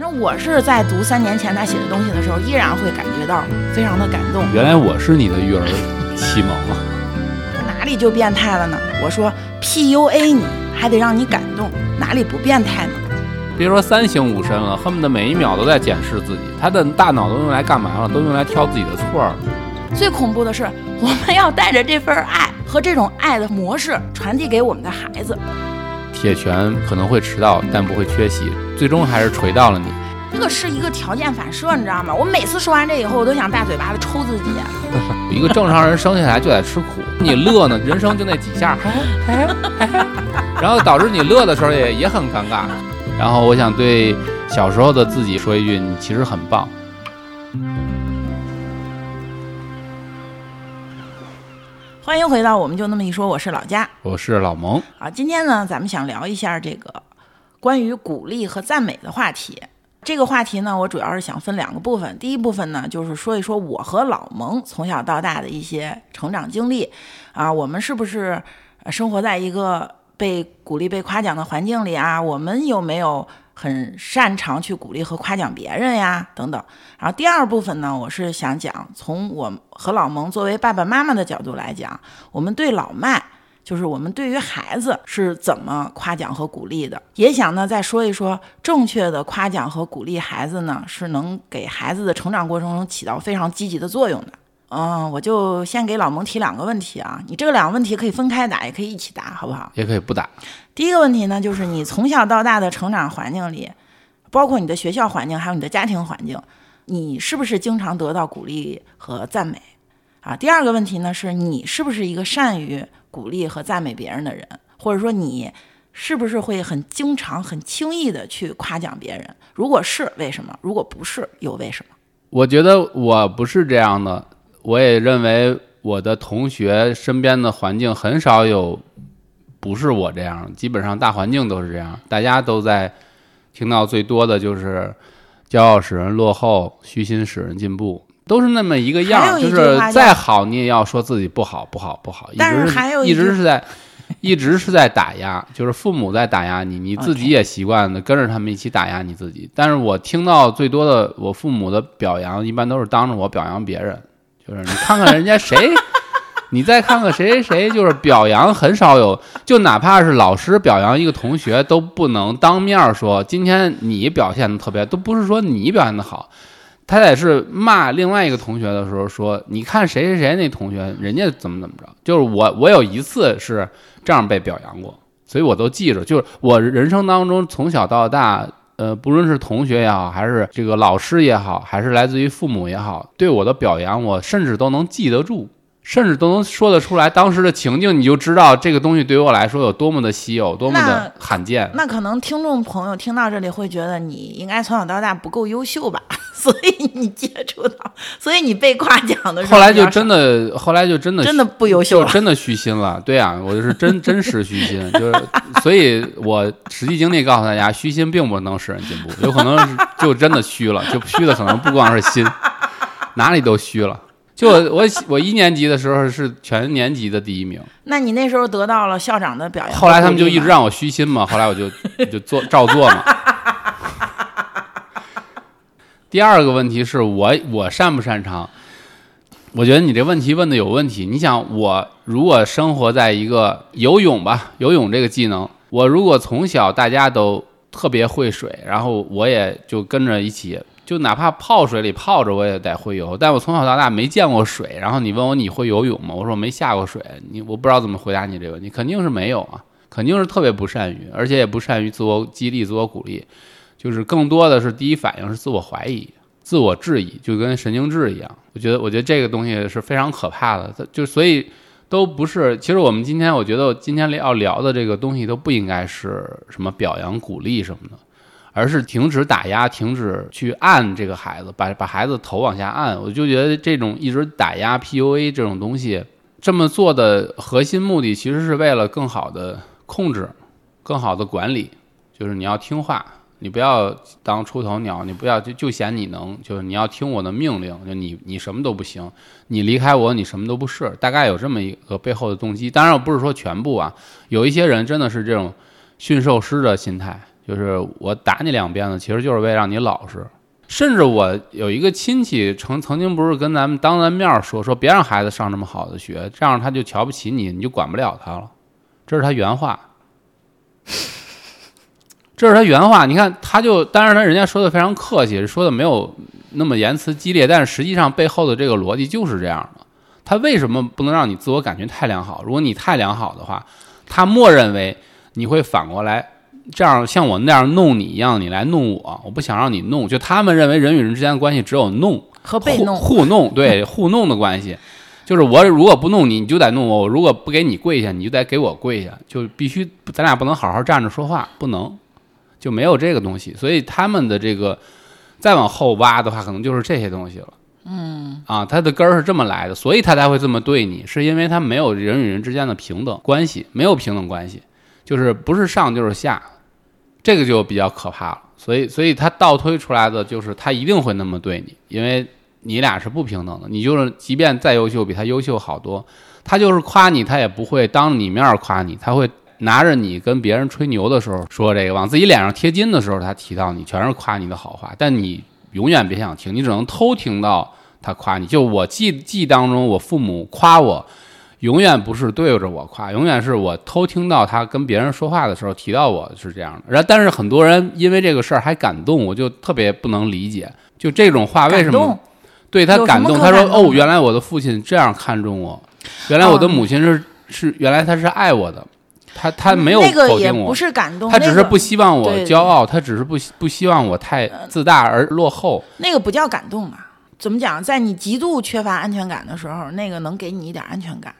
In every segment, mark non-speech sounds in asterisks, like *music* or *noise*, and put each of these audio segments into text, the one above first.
反正我是在读三年前他写的东西的时候，依然会感觉到非常的感动。原来我是你的育儿启蒙啊！*laughs* 哪里就变态了呢？我说 PUA 你还得让你感动，哪里不变态呢？别说三省吾身了，恨不得每一秒都在检视自己。他的大脑都用来干嘛了？都用来挑自己的错儿。最恐怖的是，我们要带着这份爱和这种爱的模式传递给我们的孩子。铁拳可能会迟到，但不会缺席，最终还是锤到了你。这个是一个条件反射，你知道吗？我每次说完这以后，我都想大嘴巴子抽自己。一个正常人生下来就得吃苦，你乐呢，人生就那几下，*laughs* 然后导致你乐的时候也也很尴尬。然后我想对小时候的自己说一句：你其实很棒。欢迎回到我们就那么一说，我是老佳，我是老蒙。啊，今天呢，咱们想聊一下这个关于鼓励和赞美的话题。这个话题呢，我主要是想分两个部分。第一部分呢，就是说一说我和老蒙从小到大的一些成长经历。啊，我们是不是生活在一个被鼓励、被夸奖的环境里啊？我们有没有很擅长去鼓励和夸奖别人呀？等等。然后第二部分呢，我是想讲从我和老蒙作为爸爸妈妈的角度来讲，我们对老麦。就是我们对于孩子是怎么夸奖和鼓励的，也想呢再说一说正确的夸奖和鼓励孩子呢，是能给孩子的成长过程中起到非常积极的作用的。嗯，我就先给老蒙提两个问题啊，你这两个问题可以分开答，也可以一起答，好不好？也可以不答。第一个问题呢，就是你从小到大的成长环境里，包括你的学校环境，还有你的家庭环境，你是不是经常得到鼓励和赞美？啊，第二个问题呢，是你是不是一个善于鼓励和赞美别人的人，或者说你是不是会很经常、很轻易的去夸奖别人？如果是，为什么？如果不是，又为什么？我觉得我不是这样的，我也认为我的同学身边的环境很少有不是我这样，基本上大环境都是这样，大家都在听到最多的就是骄傲使人落后，虚心使人进步。都是那么一个样，就是再好你也要说自己不好不好不好，一直一直是在一直是在打压，*laughs* 就是父母在打压你，你自己也习惯的跟着他们一起打压你自己。但是我听到最多的我父母的表扬，一般都是当着我表扬别人，就是你看看人家谁，你再看看谁谁谁，就是表扬很少有，就哪怕是老师表扬一个同学，都不能当面说今天你表现的特别，都不是说你表现的好。他得是骂另外一个同学的时候说：“你看谁谁谁那同学，人家怎么怎么着。”就是我，我有一次是这样被表扬过，所以我都记着。就是我人生当中从小到大，呃，不论是同学也好，还是这个老师也好，还是来自于父母也好，对我的表扬，我甚至都能记得住。甚至都能说得出来当时的情境，你就知道这个东西对于我来说有多么的稀有，多么的罕见。那可能听众朋友听到这里会觉得你应该从小到大不够优秀吧，*laughs* 所以你接触到，所以你被夸奖的时候，后来就真的，后来就真的真的不优秀，就真的虚心了。对啊，我就是真真实虚心，*laughs* 就是，所以我实际经历告诉大家，虚心并不能使人进步，有可能就真的虚了，就虚的可能不光是心，哪里都虚了。就我我我一年级的时候是全年级的第一名，那你那时候得到了校长的表扬。后来他们就一直让我虚心嘛，后来我就 *laughs* 就做照做嘛。第二个问题是我我擅不擅长？我觉得你这问题问的有问题。你想，我如果生活在一个游泳吧，游泳这个技能，我如果从小大家都特别会水，然后我也就跟着一起。就哪怕泡水里泡着，我也得会游。但我从小到大没见过水。然后你问我你会游泳吗？我说我没下过水。你我不知道怎么回答你这个问题。肯定是没有啊，肯定是特别不善于，而且也不善于自我激励、自我鼓励。就是更多的是第一反应是自我怀疑、自我质疑，就跟神经质一样。我觉得，我觉得这个东西是非常可怕的。就所以都不是。其实我们今天，我觉得今天要聊的这个东西都不应该是什么表扬、鼓励什么的。而是停止打压，停止去按这个孩子，把把孩子头往下按。我就觉得这种一直打压 PUA 这种东西，这么做的核心目的其实是为了更好的控制，更好的管理。就是你要听话，你不要当出头鸟，你不要就就嫌你能，就是你要听我的命令。就你你什么都不行，你离开我，你什么都不是。大概有这么一个背后的动机。当然，我不是说全部啊，有一些人真的是这种驯兽师的心态。就是我打你两鞭子，其实就是为了让你老实。甚至我有一个亲戚曾曾经不是跟咱们当咱面说说别让孩子上这么好的学，这样他就瞧不起你，你就管不了他了。这是他原话，这是他原话。你看，他就当然他人家说的非常客气，说的没有那么言辞激烈，但是实际上背后的这个逻辑就是这样的。他为什么不能让你自我感觉太良好？如果你太良好的话，他默认为你会反过来。这样像我那样弄你一样，你来弄我，我不想让你弄。就他们认为人与人之间的关系只有弄和被弄，互弄，对 *laughs* 互弄的关系，就是我如果不弄你，你就得弄我；我如果不给你跪下，你就得给我跪下，就必须咱俩不能好好站着说话，不能，就没有这个东西。所以他们的这个再往后挖的话，可能就是这些东西了。嗯，啊，他的根儿是这么来的，所以他才会这么对你，是因为他没有人与人之间的平等关系，没有平等关系。就是不是上就是下，这个就比较可怕了。所以，所以他倒推出来的就是他一定会那么对你，因为你俩是不平等的。你就是即便再优秀，比他优秀好多，他就是夸你，他也不会当你面夸你，他会拿着你跟别人吹牛的时候说这个，往自己脸上贴金的时候，他提到你全是夸你的好话，但你永远别想听，你只能偷听到他夸你。就我记记忆当中，我父母夸我。永远不是对着我夸，永远是我偷听到他跟别人说话的时候提到我是这样的。然后，但是很多人因为这个事儿还感动，我就特别不能理解，就这种话为什么对他感动？他说：“哦，原来我的父亲这样看重我，原来我的母亲是是，原来他是爱我的，他他没有否定我，不是感动，他只是不希望我骄傲，他只是不不希望我太自大而落后。那个不叫感动嘛？怎么讲？在你极度缺乏安全感的时候，那个能给你一点安全感。”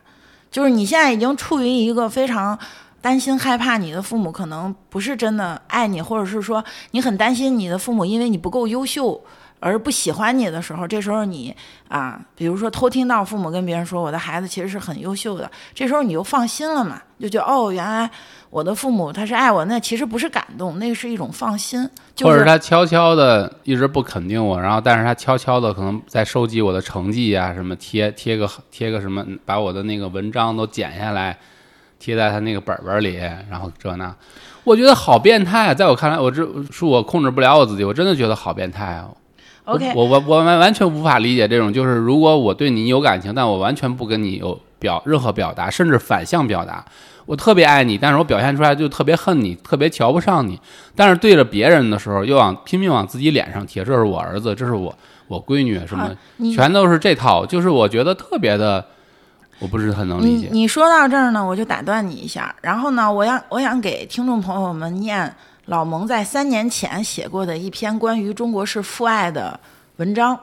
就是你现在已经处于一个非常担心、害怕你的父母可能不是真的爱你，或者是说你很担心你的父母因为你不够优秀而不喜欢你的时候，这时候你啊，比如说偷听到父母跟别人说我的孩子其实是很优秀的，这时候你就放心了嘛，就觉得哦，原来我的父母他是爱我，那其实不是感动，那是一种放心。或者他悄悄的一直不肯定我，然后但是他悄悄的可能在收集我的成绩啊，什么贴贴个贴个什么，把我的那个文章都剪下来贴在他那个本本里，然后这那，我觉得好变态啊！在我看来，我这是我控制不了我自己，我真的觉得好变态啊！OK，我我我完完全无法理解这种，就是如果我对你有感情，但我完全不跟你有表任何表达，甚至反向表达。我特别爱你，但是我表现出来就特别恨你，特别瞧不上你。但是对着别人的时候，又往拼命往自己脸上贴，这是我儿子，这是我我闺女，什么全都是这套。就是我觉得特别的，我不是很能理解。你说到这儿呢，我就打断你一下。然后呢，我想我想给听众朋友们念老蒙在三年前写过的一篇关于中国式父爱的文章。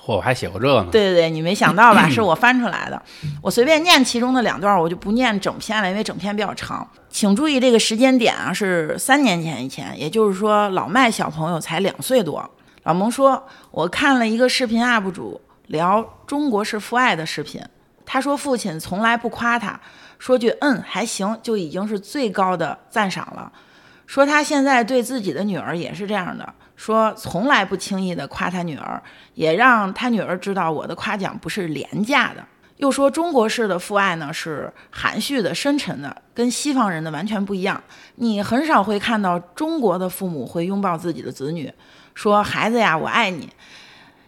嚯我还写过这个呢。对对对，你没想到吧？*clears throat* 是我翻出来的。我随便念其中的两段，我就不念整篇了，因为整篇比较长。请注意这个时间点啊，是三年前以前，也就是说老麦小朋友才两岁多。老蒙说，我看了一个视频 UP 主聊中国式父爱的视频，他说父亲从来不夸他，说句嗯还行就已经是最高的赞赏了。说他现在对自己的女儿也是这样的。说从来不轻易的夸他女儿，也让他女儿知道我的夸奖不是廉价的。又说中国式的父爱呢是含蓄的、深沉的，跟西方人的完全不一样。你很少会看到中国的父母会拥抱自己的子女，说孩子呀我爱你，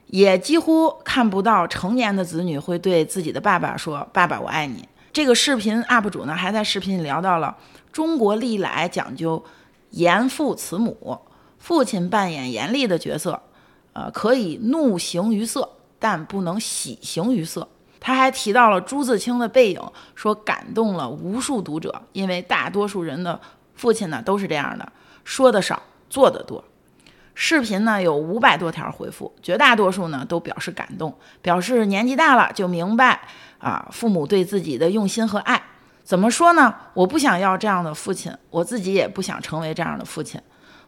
也几乎看不到成年的子女会对自己的爸爸说爸爸我爱你。这个视频 UP 主呢还在视频里聊到了中国历来讲究严父慈母。父亲扮演严厉的角色，呃，可以怒形于色，但不能喜形于色。他还提到了朱自清的背影，说感动了无数读者，因为大多数人的父亲呢都是这样的，说的少，做的多。视频呢有五百多条回复，绝大多数呢都表示感动，表示年纪大了就明白啊父母对自己的用心和爱。怎么说呢？我不想要这样的父亲，我自己也不想成为这样的父亲。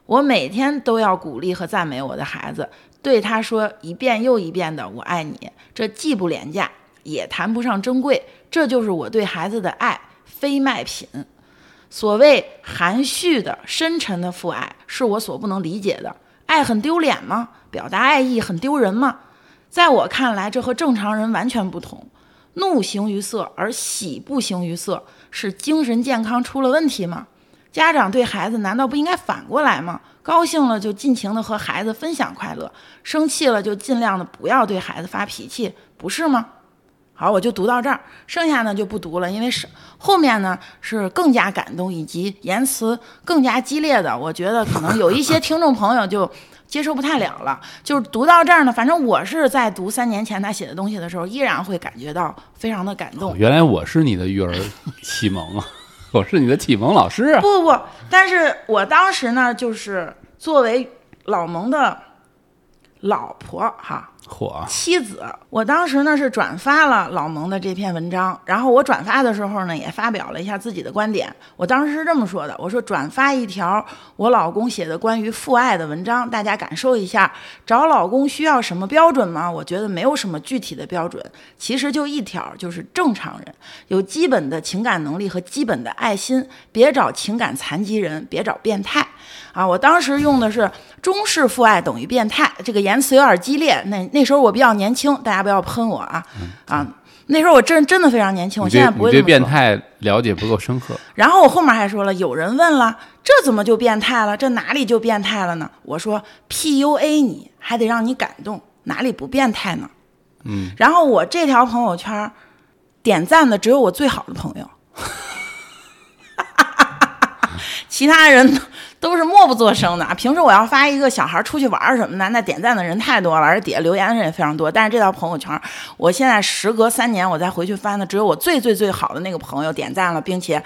我每天都要鼓励和赞美我的孩子，对他说一遍又一遍的“我爱你”，这既不廉价，也谈不上珍贵，这就是我对孩子的爱，非卖品。所谓含蓄的、深沉的父爱，是我所不能理解的。爱很丢脸吗？表达爱意很丢人吗？在我看来，这和正常人完全不同。怒形于色而喜不形于色，是精神健康出了问题吗？家长对孩子难道不应该反过来吗？高兴了就尽情的和孩子分享快乐，生气了就尽量的不要对孩子发脾气，不是吗？好，我就读到这儿，剩下呢就不读了，因为是后面呢是更加感动以及言辞更加激烈的，我觉得可能有一些听众朋友就接受不太了了。就是读到这儿呢，反正我是在读三年前他写的东西的时候，依然会感觉到非常的感动。原来我是你的育儿启蒙啊，*laughs* 我是你的启蒙老师啊。不不不，但是我当时呢，就是作为老蒙的老婆哈。妻子，我当时呢是转发了老蒙的这篇文章，然后我转发的时候呢也发表了一下自己的观点。我当时是这么说的：我说转发一条我老公写的关于父爱的文章，大家感受一下。找老公需要什么标准吗？我觉得没有什么具体的标准，其实就一条，就是正常人，有基本的情感能力和基本的爱心，别找情感残疾人，别找变态。啊，我当时用的是中式父爱等于变态，这个言辞有点激烈。那那时候我比较年轻，大家不要喷我啊啊！那时候我真真的非常年轻，我现在不会对变态了解不够深刻。然后我后面还说了，有人问了，这怎么就变态了？这哪里就变态了呢？我说 PUA 你还得让你感动，哪里不变态呢？嗯。然后我这条朋友圈点赞的只有我最好的朋友，*laughs* 其他人。都是默不作声的。平时我要发一个小孩出去玩什么的，那点赞的人太多了，而且底下留言的人也非常多。但是这条朋友圈，我现在时隔三年我再回去翻的，只有我最最最好的那个朋友点赞了，并且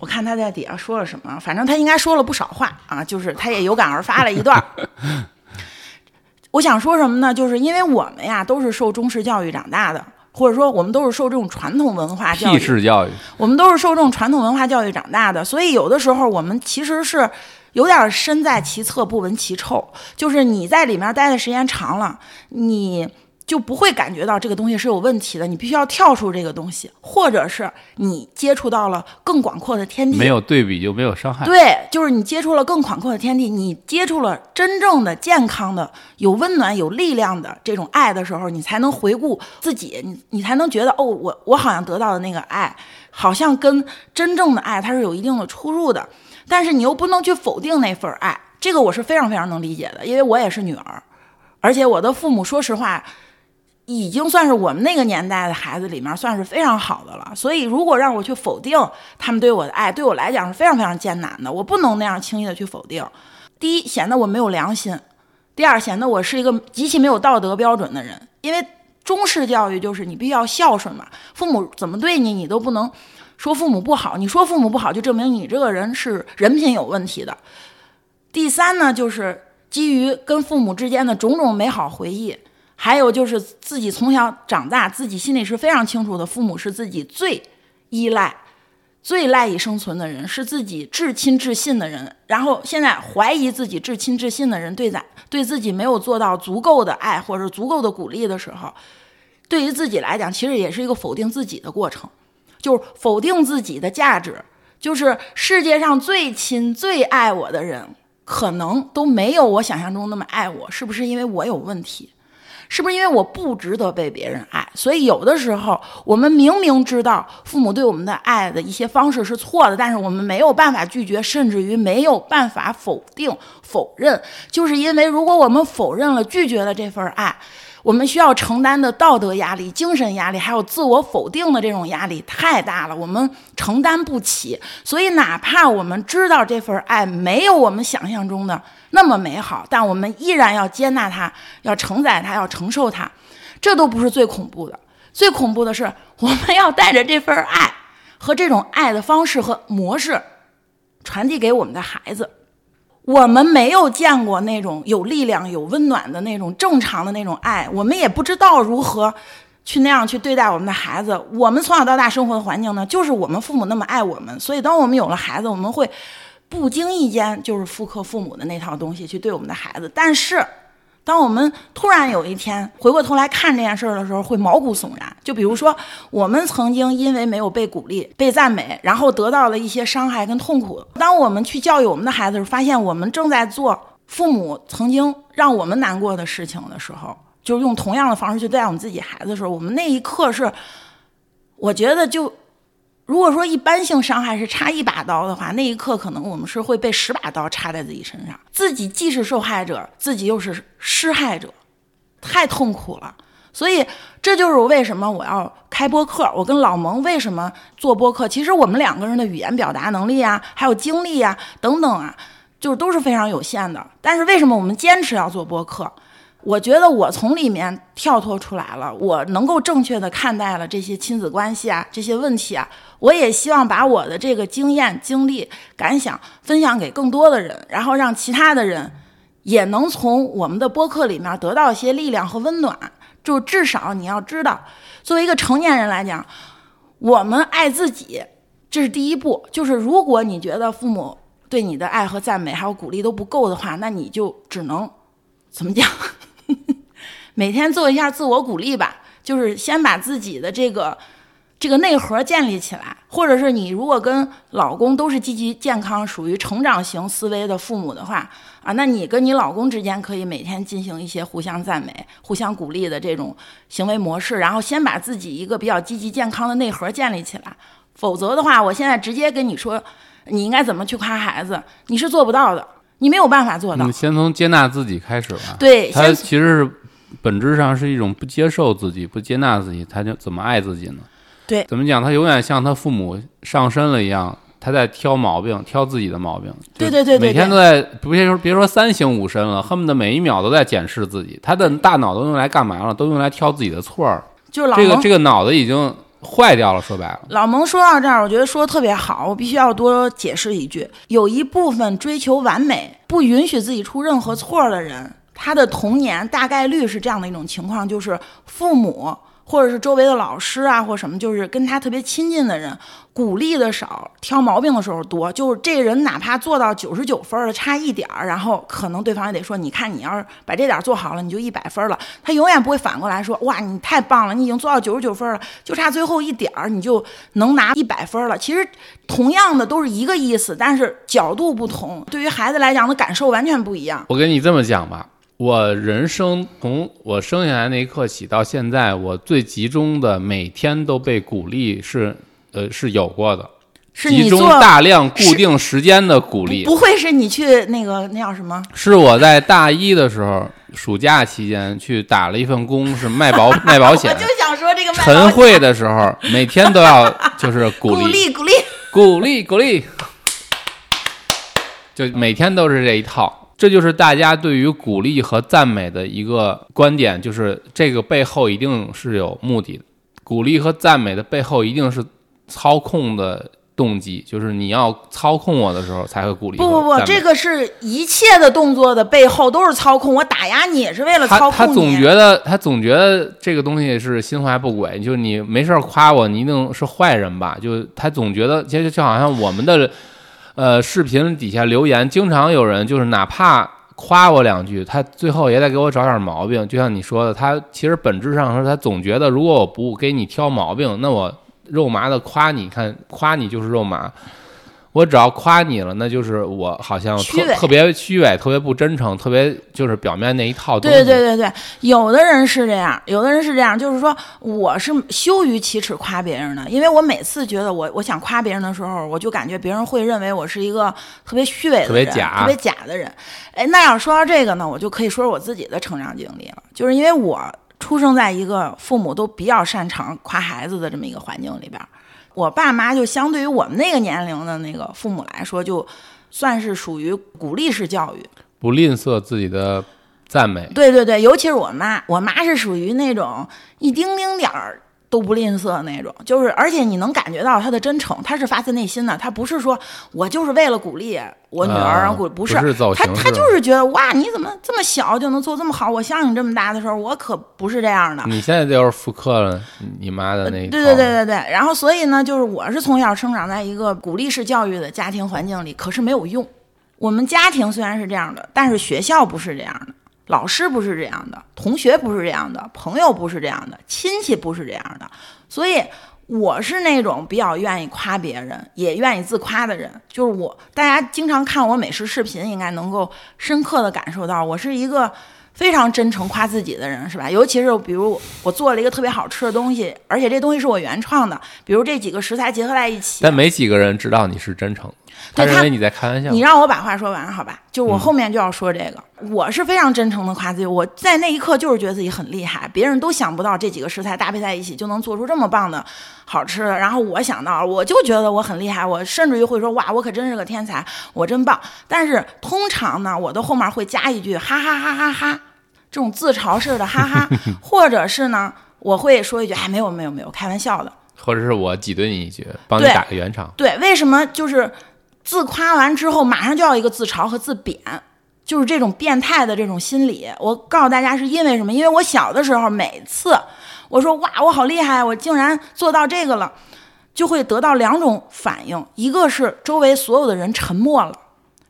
我看他在底下说了什么，反正他应该说了不少话啊，就是他也有感而发了一段。*laughs* 我想说什么呢？就是因为我们呀都是受中式教育长大的。或者说，我们都是受这种传统文化教育，式教育，我们都是受这种传统文化教育长大的，所以有的时候我们其实是有点身在其侧不闻其臭，就是你在里面待的时间长了，你。就不会感觉到这个东西是有问题的，你必须要跳出这个东西，或者是你接触到了更广阔的天地。没有对比就没有伤害。对，就是你接触了更广阔的天地，你接触了真正的健康的、有温暖、有力量的这种爱的时候，你才能回顾自己，你你才能觉得哦，我我好像得到的那个爱，好像跟真正的爱它是有一定的出入的。但是你又不能去否定那份爱，这个我是非常非常能理解的，因为我也是女儿，而且我的父母，说实话。已经算是我们那个年代的孩子里面算是非常好的了，所以如果让我去否定他们对我的爱，对我来讲是非常非常艰难的。我不能那样轻易的去否定。第一，显得我没有良心；第二，显得我是一个极其没有道德标准的人。因为中式教育就是你必须要孝顺嘛，父母怎么对你，你都不能说父母不好。你说父母不好，就证明你这个人是人品有问题的。第三呢，就是基于跟父母之间的种种美好回忆。还有就是自己从小长大，自己心里是非常清楚的，父母是自己最依赖、最赖以生存的人，是自己至亲至信的人。然后现在怀疑自己至亲至信的人对咱对自己没有做到足够的爱或者足够的鼓励的时候，对于自己来讲，其实也是一个否定自己的过程，就是否定自己的价值。就是世界上最亲最爱我的人，可能都没有我想象中那么爱我，是不是因为我有问题？是不是因为我不值得被别人爱，所以有的时候我们明明知道父母对我们的爱的一些方式是错的，但是我们没有办法拒绝，甚至于没有办法否定、否认，就是因为如果我们否认了、拒绝了这份爱。我们需要承担的道德压力、精神压力，还有自我否定的这种压力太大了，我们承担不起。所以，哪怕我们知道这份爱没有我们想象中的那么美好，但我们依然要接纳它，要承载它，要承受它。这都不是最恐怖的，最恐怖的是我们要带着这份爱和这种爱的方式和模式传递给我们的孩子。我们没有见过那种有力量、有温暖的那种正常的那种爱，我们也不知道如何去那样去对待我们的孩子。我们从小到大生活的环境呢，就是我们父母那么爱我们，所以当我们有了孩子，我们会不经意间就是复刻父母的那套东西去对我们的孩子，但是。当我们突然有一天回过头来看这件事儿的时候，会毛骨悚然。就比如说，我们曾经因为没有被鼓励、被赞美，然后得到了一些伤害跟痛苦。当我们去教育我们的孩子时，发现我们正在做父母曾经让我们难过的事情的时候，就用同样的方式去对待我们自己孩子的时候，我们那一刻是，我觉得就如果说一般性伤害是插一把刀的话，那一刻可能我们是会被十把刀插在自己身上，自己既是受害者，自己又是施害者，太痛苦了。所以这就是为什么我要开播客。我跟老蒙为什么做播客？其实我们两个人的语言表达能力啊，还有经历啊等等啊，就是都是非常有限的。但是为什么我们坚持要做播客？我觉得我从里面跳脱出来了，我能够正确的看待了这些亲子关系啊，这些问题啊。我也希望把我的这个经验、经历、感想分享给更多的人，然后让其他的人也能从我们的播客里面得到一些力量和温暖。就至少你要知道，作为一个成年人来讲，我们爱自己，这是第一步。就是如果你觉得父母对你的爱和赞美还有鼓励都不够的话，那你就只能怎么讲？*laughs* 每天做一下自我鼓励吧，就是先把自己的这个这个内核建立起来，或者是你如果跟老公都是积极健康、属于成长型思维的父母的话啊，那你跟你老公之间可以每天进行一些互相赞美、互相鼓励的这种行为模式，然后先把自己一个比较积极健康的内核建立起来。否则的话，我现在直接跟你说你应该怎么去夸孩子，你是做不到的，你没有办法做到。你先从接纳自己开始吧。对，他其实是本质上是一种不接受自己、不接纳自己，他就怎么爱自己呢？对，怎么讲？他永远像他父母上身了一样，他在挑毛病，挑自己的毛病。对对对对，每天都在，别说别说三省吾身了，恨不得每一秒都在检视自己。他的大脑都用来干嘛了？都用来挑自己的错儿。就是这个这个脑子已经坏掉了。说白了，老蒙说到这儿，我觉得说的特别好，我必须要多解释一句：有一部分追求完美、不允许自己出任何错儿的人，他的童年大概率是这样的一种情况，就是父母。或者是周围的老师啊，或什么，就是跟他特别亲近的人，鼓励的少，挑毛病的时候多。就是这人哪怕做到九十九分了，差一点儿，然后可能对方也得说：“你看，你要是把这点做好了，你就一百分了。”他永远不会反过来说：“哇，你太棒了，你已经做到九十九分了，就差最后一点儿，你就能拿一百分了。”其实同样的都是一个意思，但是角度不同，对于孩子来讲的感受完全不一样。我跟你这么讲吧。我人生从我生下来那一刻起到现在，我最集中的每天都被鼓励是，呃，是有过的，集中大量固定时间的鼓励。不会是你去那个那叫什么？是我在大一的时候，暑假期间去打了一份工，是卖保 *laughs* 卖保险。我就想说这个。晨会的时候，每天都要就是鼓励鼓励鼓励鼓励鼓励，就每天都是这一套。这就是大家对于鼓励和赞美的一个观点，就是这个背后一定是有目的的。鼓励和赞美的背后一定是操控的动机，就是你要操控我的时候才会鼓励。不不不，这个是一切的动作的背后都是操控。我打压你也是为了操控他他总觉得他总觉得这个东西是心怀不轨，就是你没事夸我，你一定是坏人吧？就他总觉得，其实就好像我们的。呃，视频底下留言，经常有人就是哪怕夸我两句，他最后也得给我找点毛病。就像你说的，他其实本质上说，他总觉得如果我不给你挑毛病，那我肉麻的夸你，看夸你就是肉麻。我只要夸你了，那就是我好像特特别虚伪，特别不真诚，特别就是表面那一套东西。对对对对，有的人是这样，有的人是这样，就是说我是羞于启齿夸别人的，因为我每次觉得我我想夸别人的时候，我就感觉别人会认为我是一个特别虚伪的人，特别假、特别假的人。哎，那要说到这个呢，我就可以说说我自己的成长经历了，就是因为我出生在一个父母都比较擅长夸孩子的这么一个环境里边。我爸妈就相对于我们那个年龄的那个父母来说，就算是属于鼓励式教育，不吝啬自己的赞美。对对对，尤其是我妈，我妈是属于那种一丁丁点儿。都不吝啬那种，就是而且你能感觉到他的真诚，他是发自内心的，他不是说我就是为了鼓励我女儿，鼓不是，他他就是觉得哇，你怎么这么小就能做这么好？我像你这么大的时候，我可不是这样的。你现在就是复刻了你妈的那对对对对对。然后所以呢，就是我是从小生长在一个鼓励式教育的家庭环境里，可是没有用。我们家庭虽然是这样的，但是学校不是这样的。老师不是这样的，同学不是这样的，朋友不是这样的，亲戚不是这样的，所以我是那种比较愿意夸别人，也愿意自夸的人。就是我，大家经常看我美食视频，应该能够深刻的感受到，我是一个非常真诚夸自己的人，是吧？尤其是比如我做了一个特别好吃的东西，而且这东西是我原创的，比如这几个食材结合在一起，但没几个人知道你是真诚，他认为你在开玩笑。你让我把话说完，好吧？就我后面就要说这个，我是非常真诚的夸自己，我在那一刻就是觉得自己很厉害，别人都想不到这几个食材搭配在一起就能做出这么棒的好吃的，然后我想到，我就觉得我很厉害，我甚至于会说哇，我可真是个天才，我真棒。但是通常呢，我的后面会加一句哈哈哈哈哈，这种自嘲式的哈哈，*laughs* 或者是呢，我会说一句哎，没有没有没有，开玩笑的，或者是我挤兑你一句，帮你对打个圆场。对，为什么就是自夸完之后马上就要一个自嘲和自贬，就是这种变态的这种心理。我告诉大家是因为什么？因为我小的时候每次我说哇，我好厉害，我竟然做到这个了，就会得到两种反应，一个是周围所有的人沉默了。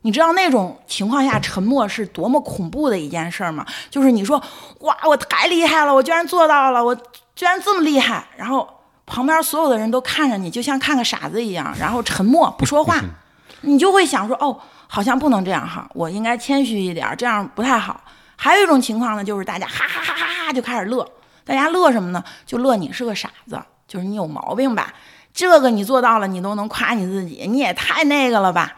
你知道那种情况下沉默是多么恐怖的一件事儿吗？就是你说哇，我太厉害了，我居然做到了，我居然这么厉害，然后旁边所有的人都看着你，就像看个傻子一样，然后沉默不说话，你就会想说哦，好像不能这样哈，我应该谦虚一点，这样不太好。还有一种情况呢，就是大家哈哈哈哈哈就开始乐，大家乐什么呢？就乐你是个傻子，就是你有毛病吧？这个你做到了，你都能夸你自己，你也太那个了吧？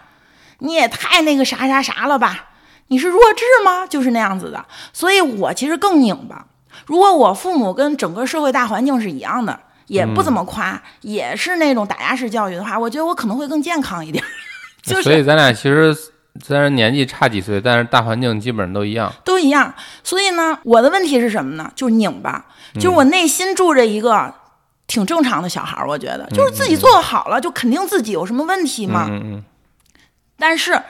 你也太那个啥啥啥了吧？你是弱智吗？就是那样子的。所以我其实更拧巴。如果我父母跟整个社会大环境是一样的，也不怎么夸，也是那种打压式教育的话，我觉得我可能会更健康一点。就是所以咱俩其实虽然年纪差几岁，但是大环境基本上都一样。都一样。所以呢，我的问题是什么呢？就是拧巴，就是我内心住着一个挺正常的小孩儿，我觉得就是自己做的好了，就肯定自己有什么问题嘛？嗯嗯但是，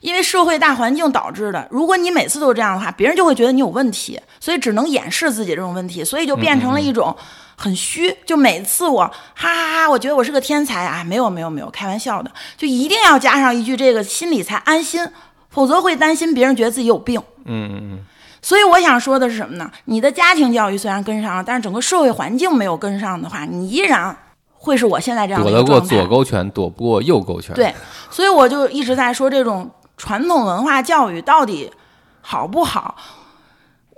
因为社会大环境导致的，如果你每次都这样的话，别人就会觉得你有问题，所以只能掩饰自己这种问题，所以就变成了一种很虚。就每次我哈哈哈，我觉得我是个天才啊，没有没有没有，开玩笑的，就一定要加上一句这个，心里才安心，否则会担心别人觉得自己有病。嗯嗯嗯，所以我想说的是什么呢？你的家庭教育虽然跟上了，但是整个社会环境没有跟上的话，你依然会是我现在这样的躲得过。左勾拳，躲不过右勾拳。，对，所以我就一直在说这种传统文化教育到底好不好？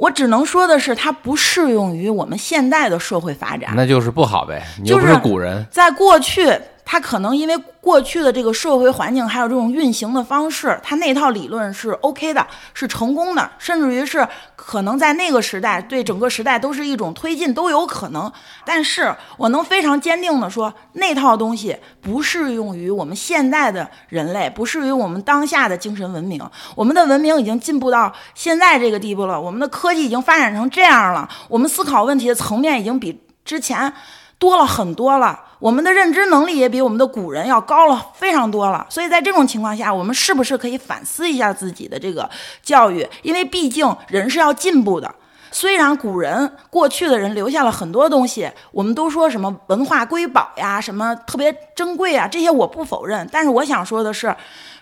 我只能说的是，它不适用于我们现代的社会发展。那就是不好呗。你又不就是古人，在过去，它可能因为过去的这个社会环境，还有这种运行的方式，它那套理论是 OK 的，是成功的，甚至于是可能在那个时代对整个时代都是一种推进，都有可能。但是我能非常坚定的说，那套东西不适用于我们现代的人类，不适于我们当下的精神文明。我们的文明已经进步到现在这个地步了，我们的科技已经发展成这样了，我们思考问题的层面已经比之前多了很多了。我们的认知能力也比我们的古人要高了非常多了，所以在这种情况下，我们是不是可以反思一下自己的这个教育？因为毕竟人是要进步的。虽然古人过去的人留下了很多东西，我们都说什么文化瑰宝呀，什么特别珍贵啊，这些我不否认。但是我想说的是，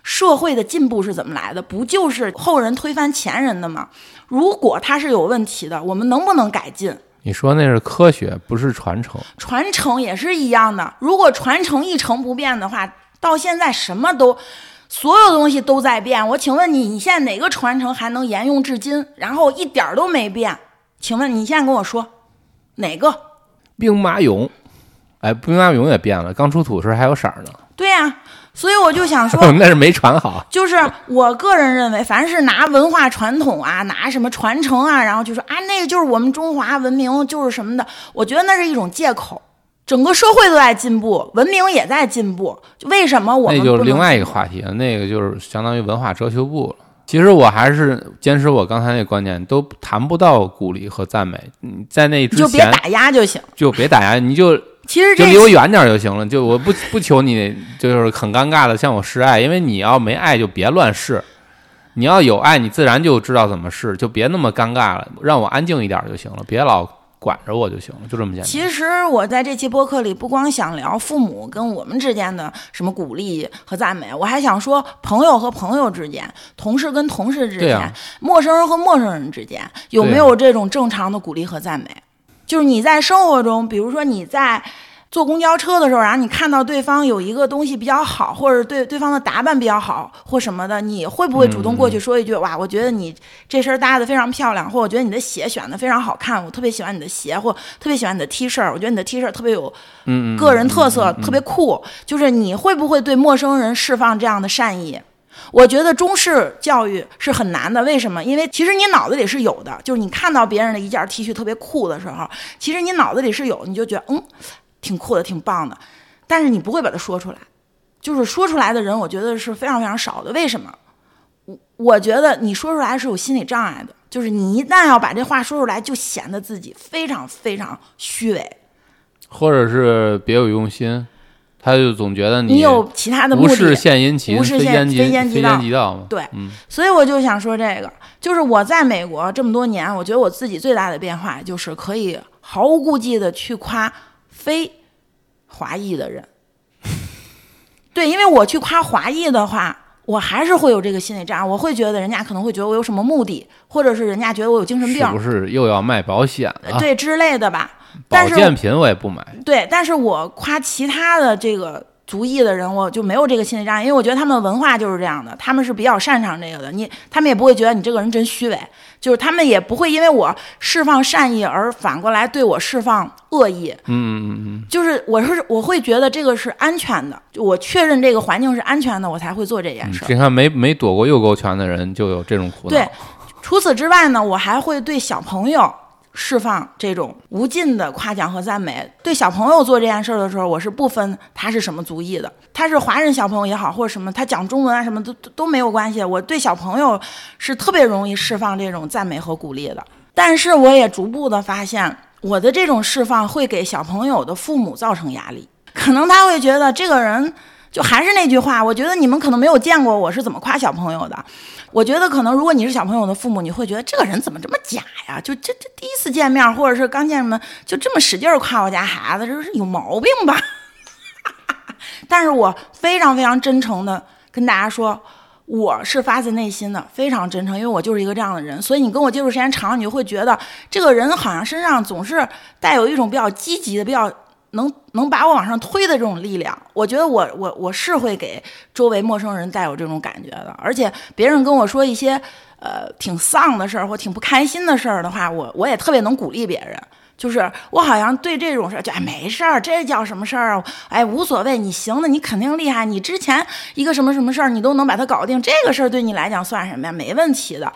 社会的进步是怎么来的？不就是后人推翻前人的吗？如果它是有问题的，我们能不能改进？你说那是科学，不是传承。传承也是一样的。如果传承一成不变的话，到现在什么都，所有东西都在变。我请问你，你现在哪个传承还能沿用至今？然后一点儿都没变？请问你现在跟我说哪个？兵马俑，哎，兵马俑也变了，刚出土时还有色儿呢，对呀、所以我就想说，*laughs* 那是没传好。就是我个人认为，凡是拿文化传统啊，拿什么传承啊，然后就说啊，那个就是我们中华文明，就是什么的，我觉得那是一种借口。整个社会都在进步，文明也在进步，为什么我们那就是另外一个话题了，那个就是相当于文化遮羞布了。其实我还是坚持我刚才那个观点，都谈不到鼓励和赞美。你在那之前你就别打压就行。就别打压，你就其实这就离我远点儿就行了。就我不不求你，就是很尴尬的向我示爱，因为你要没爱就别乱试，你要有爱，你自然就知道怎么试，就别那么尴尬了，让我安静一点儿就行了，别老管着我就行了，就这么简单。其实我在这期播客里不光想聊父母跟我们之间的什么鼓励和赞美，我还想说朋友和朋友之间、同事跟同事之间、啊陌生人和陌生人之间，有没有这种正常的鼓励和赞美？就是你在生活中，比如说你在坐公交车的时候，然后你看到对方有一个东西比较好，或者对对方的打扮比较好或什么的，你会不会主动过去说一句：“哇，我觉得你这身搭的非常漂亮，或我觉得你的鞋选的非常好看，我特别喜欢你的鞋，或特别喜欢你的 T 恤，我觉得你的 T 恤特别有个人特色，嗯特别酷。”就是你会不会对陌生人释放这样的善意？我觉得中式教育是很难的，为什么？因为其实你脑子里是有的，就是你看到别人的一件 T 恤特别酷的时候，其实你脑子里是有，你就觉得嗯，挺酷的，挺棒的，但是你不会把它说出来。就是说出来的人，我觉得是非常非常少的。为什么？我我觉得你说出来是有心理障碍的，就是你一旦要把这话说出来，就显得自己非常非常虚伪，或者是别有用心，他就总觉得你有其他的目无事的。献殷勤，无事献非奸即非奸即非盗即盗嘛。对嗯，所以我就想说这个，就是我在美国这么多年，我觉得我自己最大的变化就是可以毫无顾忌的去夸非华裔的人。*laughs* 对，因为我去夸华裔的话，我还是会有这个心理障碍，我会觉得人家可能会觉得我有什么目的，或者是人家觉得我有精神病是，不是又要卖保险了？对之类的吧。保但是健品我也不买。对，但是我夸其他的这个族裔的人，我就没有这个心理障碍，因为我觉得他们的文化就是这样的，他们是比较擅长这个的。你他们也不会觉得你这个人真虚伪，就是他们也不会因为我释放善意而反过来对我释放恶意。嗯嗯嗯嗯，就是我是我会觉得这个是安全的，就我确认这个环境是安全的，我才会做这件事儿。你看没没躲过右勾拳的人就有这种苦恼。对，除此之外呢，我还会对小朋友释放这种无尽的夸奖和赞美。对小朋友做这件事儿的时候，我是不分他是什么族裔的，他是华人小朋友也好，或者什么，他讲中文啊什么都都都没有关系。我对小朋友是特别容易释放这种赞美和鼓励的。但是我也逐步的发现，我的这种释放会给小朋友的父母造成压力，可能他会觉得这个人。就还是那句话，我觉得你们可能没有见过我是怎么夸小朋友的。我觉得可能如果你是小朋友的父母，你会觉得这个人怎么这么假呀？就这这第一次见面，或者是刚见面，就这么使劲夸我家孩子，这是有毛病吧？*laughs* 但是我非常非常真诚的跟大家说，我是发自内心的，非常真诚，因为我就是一个这样的人。所以你跟我接触时间长，你就会觉得这个人好像身上总是带有一种比较积极的、比较能能把我往上推的这种力量。我觉得我我我是会给周围陌生人带有这种感觉的，而且别人跟我说一些呃挺丧的事儿或挺不开心的事儿的话，我我也特别能鼓励别人。就是我好像对这种事儿就哎没事儿，这叫什么事儿啊？哎无所谓，你行的，你肯定厉害。你之前一个什么什么事儿，你都能把它搞定，这个事儿对你来讲算什么呀？没问题的。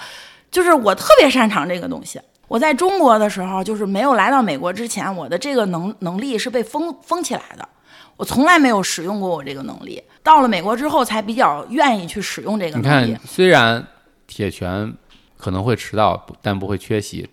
就是我特别擅长这个东西。我在中国的时候，就是没有来到美国之前，我的这个能能力是被封封起来的，我从来没有使用过我这个能力。到了美国之后，才比较愿意去使用这个你能力你看。，虽然铁拳可能会迟到，但不会缺席，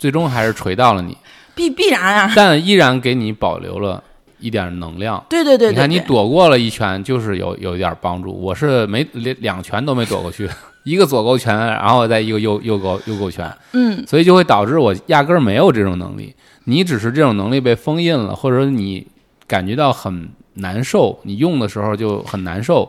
最终还是锤到了你，必必然啊，*laughs* 但依然给你保留了一点能量。对对对对你看你躲过了一拳，就是有有一点帮助。我是没连两拳都没躲过去，一个左勾拳，然后再一个右右勾右勾拳，嗯，所以就会导致我压根儿没有这种能力。你只是这种能力被封印了，或者说你感觉到很难受，你用的时候就很难受。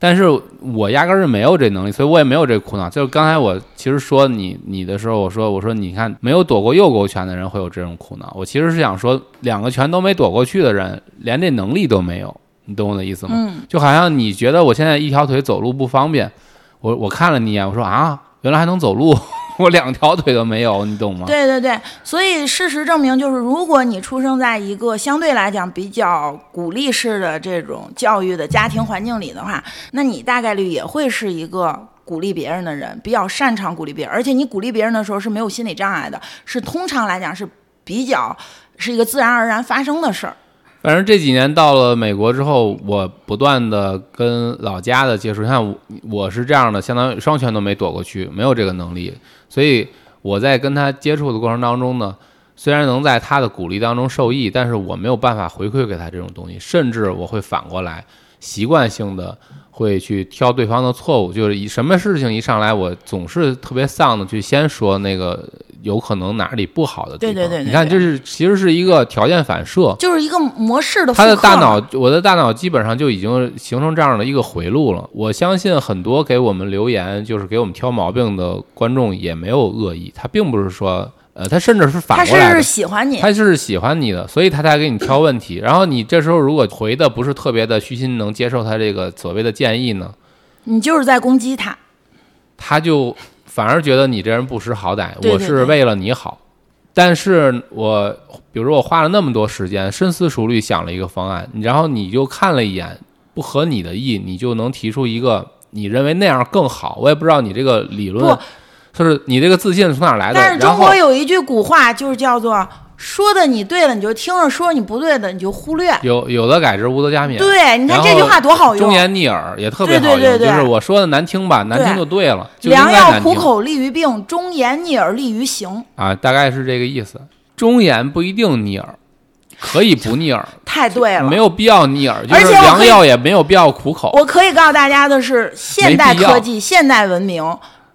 但是我压根儿是没有这能力，所以我也没有这苦恼。就是刚才我其实说你你的时候，我说我说你看没有躲过右勾拳的人会有这种苦恼。我其实是想说，两个拳都没躲过去的人，连这能力都没有，你懂我的意思吗？嗯，就好像你觉得我现在一条腿走路不方便，我我看了你一眼，我说啊，原来还能走路，我两条腿都没有，你懂吗？对对对，所以事实证明，就是如果你出生在一个相对来讲比较鼓励式的这种教育的家庭环境里的话，那你大概率也会是一个鼓励别人的人，比较擅长鼓励别人，而且你鼓励别人的时候是没有心理障碍的，是通常来讲是比较是一个自然而然发生的事儿。反正这几年到了美国之后，我不断的跟老家的接触，像我我是这样的，相当于双拳都没躲过去，没有这个能力，所以我在跟他接触的过程当中呢，虽然能在他的鼓励当中受益，但是我没有办法回馈给他这种东西，甚至我会反过来习惯性的会去挑对方的错误，就是以什么事情一上来，我总是特别丧的去先说那个有可能哪里不好的地方。对对对对你看，对这是其实是一个条件反射。就是一个模式的复他的大脑，我的大脑基本上就已经形成这样的一个回路了。我相信很多给我们留言，就是给我们挑毛病的观众也没有恶意，他并不是说。呃，他甚至是反他过来的是，喜欢你，他是喜欢你的，所以他才给你挑问题。然后你这时候如果回的不是特别的虚心，能接受他这个所谓的建议呢，你就是在攻击他。他就反而觉得你这人不识好歹，对对对我是为了你好。但是我比如说我花了那么多时间，深思熟虑想了一个方案，然后你就看了一眼，不合你的意，你就能提出一个你认为那样更好。我也不知道你这个理论不，就是你这个自信从哪儿来的。但是中国有一句古话，就是叫做说的你对了你就听着，说你不对的你就忽略。有有的改之，无的加勉。对，你看这句话多好用忠。言逆耳也特别好用，对对对对就是我说的难听吧，难听就对了，良药苦口利于病，忠言逆耳利于行。啊，大概是这个意思。忠言不一定逆耳，可以不逆耳，太对了，没有必要逆耳，就是良药也没有必要苦口。我可以告诉大家的是，现代科技、现代文明，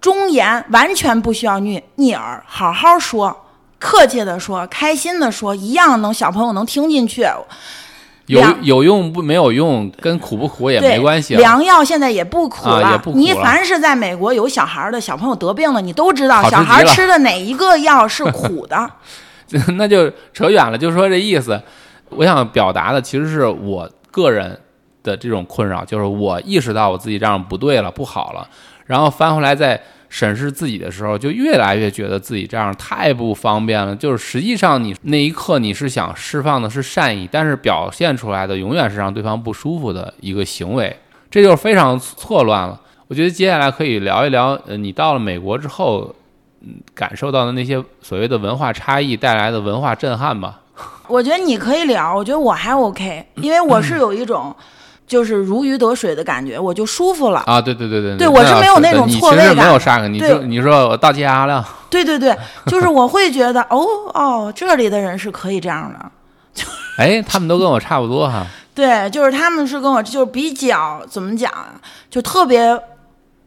忠言完全不需要逆逆耳，好好说，客气的说，开心的说，一样能小朋友能听进去。有有用不没有用，跟苦不苦也，没关系了。良药现在也不苦了，啊也不苦了你凡是在美国有小孩的小朋友得病了，你都知道小孩吃的哪一个药是苦的。*laughs* 那就扯远了，就说这意思。我想表达的其实是我个人的这种困扰，就是我意识到我自己这样不对了，不好了，然后翻回来再审视自己的时候，就越来越觉得自己这样太不方便了。就是实际上你那一刻你是想释放的是善意，但是表现出来的永远是让对方不舒服的一个行为，这就是非常错乱了。我觉得接下来可以聊一聊，呃，你到了美国之后，嗯，感受到的那些所谓的文化差异带来的文化震撼吧。我觉得你可以聊，我觉得我还 OK，因为我是有一种 *laughs* *laughs* 就是如鱼得水的感觉，我就舒服了。啊，对对对对对我是没有那种你其实错位感没有啥，你对就你说我到家了，对对对，就是我会觉得哦哦，这里的人是可以这样的。*laughs* 哎，他们都跟我差不多哈。*laughs* 对，就是他们是跟我就是比较怎么讲啊，就特别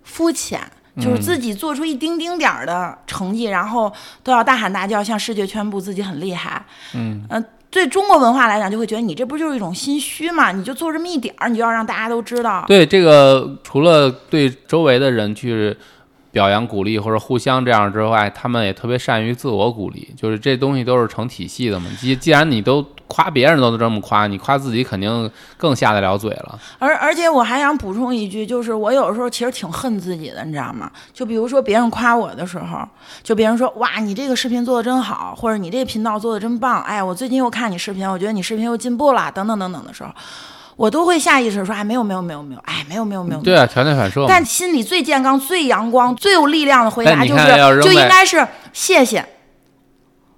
肤浅，就是自己做出一丁丁点儿的成绩，然后都要大喊大叫，向世界宣布自己很厉害。嗯，呃，对中国文化来讲，就会觉得你这不就是一种心虚嘛？你就做这么一点儿，你就要让大家都知道。对这个，除了对周围的人去表扬鼓励或者互相这样之外，他们也特别善于自我鼓励，就是这东西都是成体系的嘛。既既然你都夸别人都这么夸，你夸自己肯定更下得了嘴了。而而且我还想补充一句，就是我有时候其实挺恨自己的，你知道吗？就比如说别人夸我的时候，就别人说哇，你这个视频做的真好，或者你这个频道做的真棒，哎，我最近又看你视频，我觉得你视频又进步了，等等等等的时候，我都会下意识说，哎，没有没有没有没有，哎，没有没有没有。对啊，条件反射嘛。但心里最健康、最阳光、最有力量的回答就是，就应该是谢谢。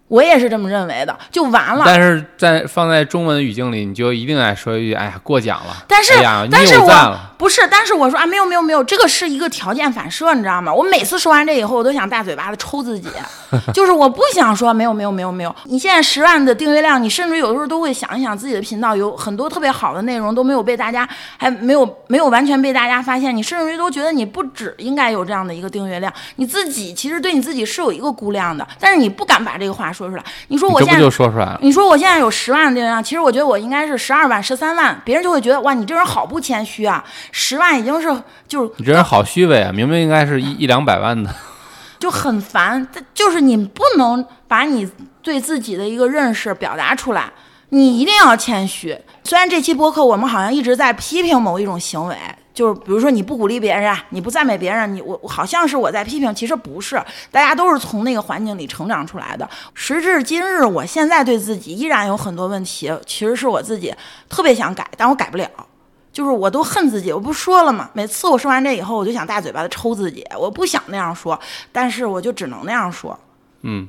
我也是这么认为的，就完了。但是在放在中文语境里，你就一定得说一句：“哎呀，过奖了。”但是，哎，但是我。不是，但是我说啊，没有没有没有，这个是一个条件反射，你知道吗？我每次说完这以后，我都想大嘴巴子抽自己，*laughs* 就是我不想说没有没有没有没有。你现在十万的订阅量，你甚至有的时候都会想一想自己的频道有很多特别好的内容都没有被大家，还没有没有完全被大家发现，你甚至于都觉得你不止应该有这样的一个订阅量，你自己其实对你自己是有一个估量的，但是你不敢把这个话说出来。你说我现在就说出来了？你说我现在有十万订阅量，其实我觉得我应该是十二万、十三万，别人就会觉得哇，你这人好不谦虚啊！十万已经是就是你这人好虚伪啊！明明应该是一一两百万的。*laughs* 就很烦，就是你不能把你对自己的一个认识表达出来，你一定要谦虚。虽然这期播客我们好像一直在批评某一种行为，就是比如说你不鼓励别人，你不赞美别人，你我好像是我在批评，其实不是，大家都是从那个环境里成长出来的。时至今日，我现在对自己依然有很多问题，其实是我自己特别想改，但我改不了。就是我都恨自己，我不说了吗？每次我说完这以后，我就想大嘴巴子抽自己，我不想那样说，但是我就只能那样说，嗯，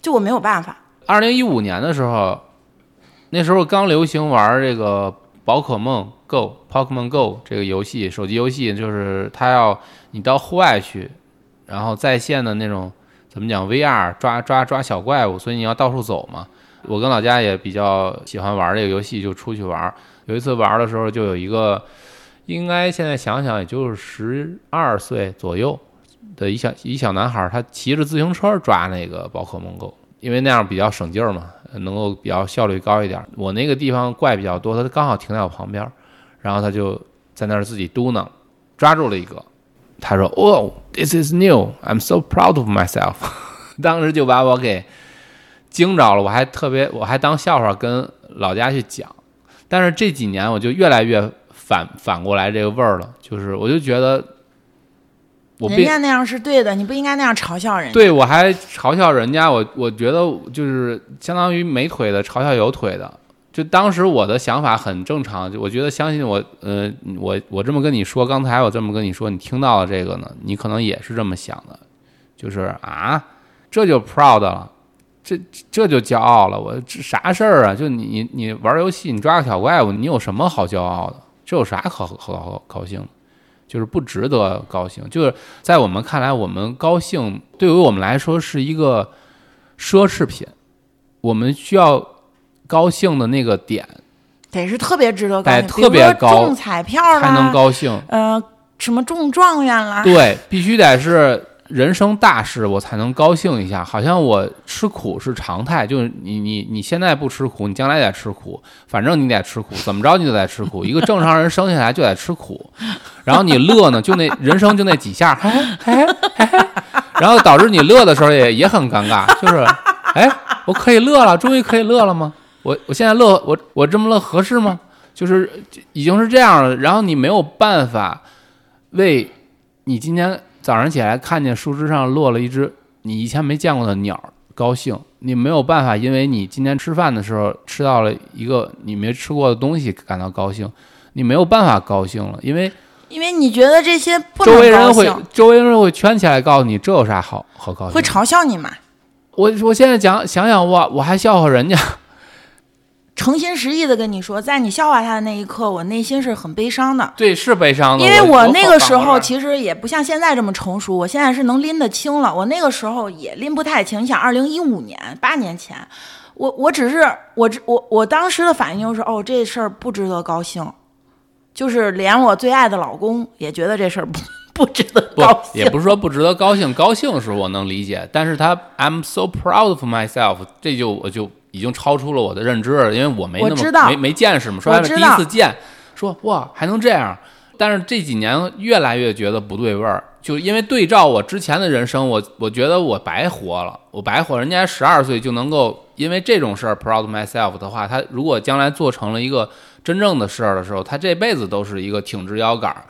就我没有办法。二零一五年的时候，那时候刚流行玩这个宝可梦 Go、Pokemon Go 这个游戏，手机游戏，就是它要你到户外去，然后在线的那种怎么讲 VR 抓抓抓小怪物，所以你要到处走嘛。我跟老家也比较喜欢玩这个游戏，就出去玩。有一次玩的时候，就有一个，应该现在想想也就是十二岁左右的一小一小男孩，他骑着自行车抓那个宝可梦 Go，因为那样比较省劲儿嘛，能够比较效率高一点。我那个地方怪比较多，他刚好停在我旁边，然后他就在那儿自己嘟囔，抓住了一个，他说：“哦，this is new, I'm so proud of myself。*laughs* ”当时就把我给惊着了，我还特别我还当笑话跟老家去讲。但是这几年我就越来越反反过来这个味儿了，就是我就觉得我并人家那样是对的，你不应该那样嘲笑人家。对我还嘲笑人家，我我觉得就是相当于没腿的嘲笑有腿的。就当时我的想法很正常，就我觉得相信我，呃，我我这么跟你说，刚才我这么跟你说，你听到了这个呢，你可能也是这么想的，就是啊，这就 proud 了，这这就骄傲了，我这啥事儿啊？就你你你玩游戏，你抓个小怪物，你有什么好骄傲的？这有啥可可可高兴的？就是不值得高兴。就是在我们看来，我们高兴对于我们来说是一个奢侈品，我们需要高兴的那个点得是特别值得高特别高中彩票啦，才能高兴。呃，什么中状元啦，对，必须得是人生大事，我才能高兴一下。好像我吃苦是常态，就是你你你现在不吃苦，你将来得吃苦，反正你得吃苦，怎么着你就得吃苦。*laughs* 一个正常人生下来就得吃苦，然后你乐呢，就那人生就那几下，嘿嘿嘿嘿，然后导致你乐的时候也也很尴尬，就是哎，我可以乐了，终于可以乐了吗？我我现在乐，我我这么乐合适吗？就是已经是这样了，然后你没有办法为你今天早上起来看见树枝上落了一只你以前没见过的鸟儿高兴，你没有办法因为你今天吃饭的时候吃到了一个你没吃过的东西感到高兴，你没有办法高兴了，因为因为你觉得这些不周围人会，周围人会圈起来告诉你这有啥好好高兴会？嘲笑你吗。我我现在讲想想我我还笑话人家，诚心实意的跟你说，在你笑话他的那一刻，我内心是很悲伤的。对，是悲伤的，因为我我那个时候其实也不像现在这么成熟，我现在是能拎得清了。我那个时候也拎不太清。你想，二零一五年八年前，我我只是我只我我当时的反应就是，哦，这事儿不值得高兴，就是连我最爱的老公也觉得这事儿不 *laughs* 不值得不高兴。也不是说不值得高兴，高兴是我能理解，但是他 I'm so proud of myself，这就我就已经超出了我的认知了，因为我没那我知道么没没见识嘛，说白了第一次见，说哇还能这样，但是这几年越来越觉得不对味儿，就因为对照我之前的人生，我我觉得我白活了，我白活，人家十二岁就能够因为这种事儿 proud myself 的话，他如果将来做成了一个真正的事儿的时候，他这辈子都是一个挺直腰杆儿。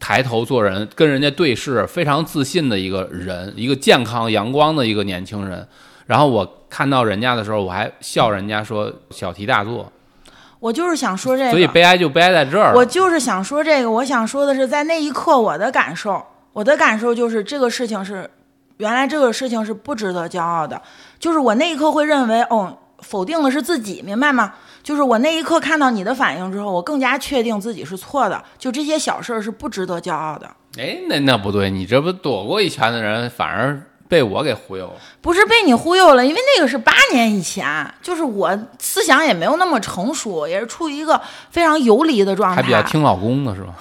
抬头做人，跟人家对视，非常自信的一个人，一个健康阳光的一个年轻人。然后我看到人家的时候，我还笑人家说小题大做，我就是想说这个，所以悲哀就悲哀在这儿。我就是想说这个，我想说的是，在那一刻我的感受，我的感受就是这个事情是，原来这个事情是不值得骄傲的，就是我那一刻会认为，哦，否定的是自己，明白吗？就是我那一刻看到你的反应之后，我更加确定自己是错的，就这些小事儿是不值得骄傲的，哎，那那不对，你这不躲过一拳的人，反而被我给忽悠了。不是被你忽悠了，因为那个是八年以前，就是我思想也没有那么成熟，也是处于一个非常游离的状态，还比较听老公的是吧？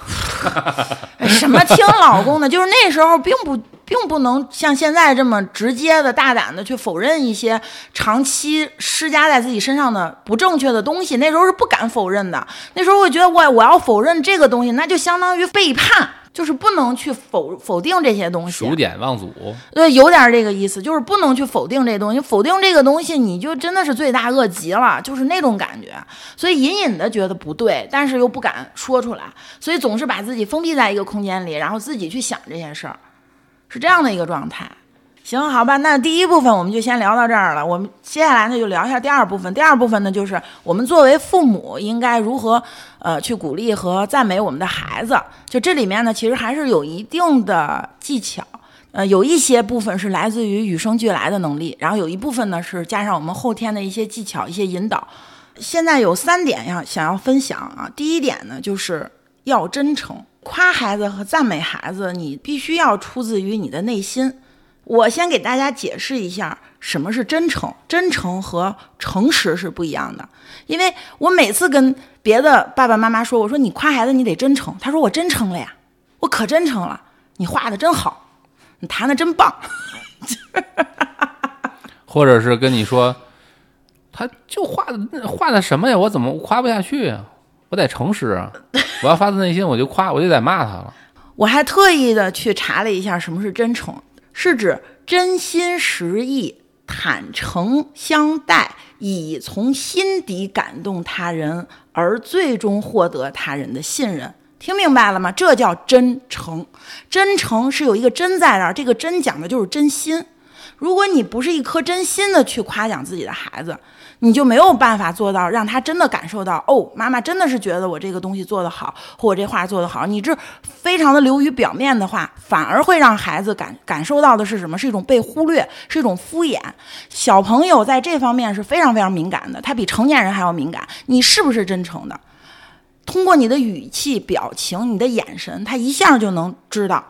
*laughs* 哎什么听老公的？就是那时候并不并不能像现在这么直接的、大胆的去否认一些长期施加在自己身上的不正确的东西。那时候是不敢否认的。那时候我觉得我我要否认这个东西，那就相当于背叛，就是不能去否否定这些东西数。典忘祖，对，有点这个意思，就是不能去否定这东西，否定这个东西，你就真的是罪大恶极了，就是那种感觉。所以隐隐的觉得不对，但是又不敢说出来，所以总是把自己封闭在一个空间里，然后自己去想这些事儿，是这样的一个状态。行，好吧，那第一部分我们就先聊到这儿了。我们接下来呢就聊一下第二部分。第二部分呢就是我们作为父母应该如何呃去鼓励和赞美我们的孩子。就这里面呢，其实还是有一定的技巧。呃，有一些部分是来自于与生俱来的能力，然后有一部分呢是加上我们后天的一些技巧、一些引导。现在有三点要想要分享啊。第一点呢，就是要真诚，夸孩子和赞美孩子，你必须要出自于你的内心。我先给大家解释一下什么是真诚，真诚和诚实是不一样的。因为我每次跟别的爸爸妈妈说，我说你夸孩子你得真诚，他说我真诚了呀，我可真诚了，你画的真好，你弹的真棒。*laughs* 或者是跟你说，他就画的画的什么呀？我怎么夸不下去呀？我得诚实啊！我要发自内心，我就夸，我就得骂他了。我还特意的去查了一下什么是真诚，是指真心实意、坦诚相待，以从心底感动他人，而最终获得他人的信任。听明白了吗？这叫真诚。真诚是有一个真在那儿，这个真讲的就是真心。如果你不是一颗真心的去夸奖自己的孩子，你就没有办法做到让他真的感受到，哦，妈妈真的是觉得我这个东西做得好，或我这话做得好。你这非常的流于表面的话，反而会让孩子感感受到的是什么？是一种被忽略，是一种敷衍。小朋友在这方面是非常非常敏感的，他比成年人还要敏感。你是不是真诚的？通过你的语气、表情、你的眼神，他一下就能知道。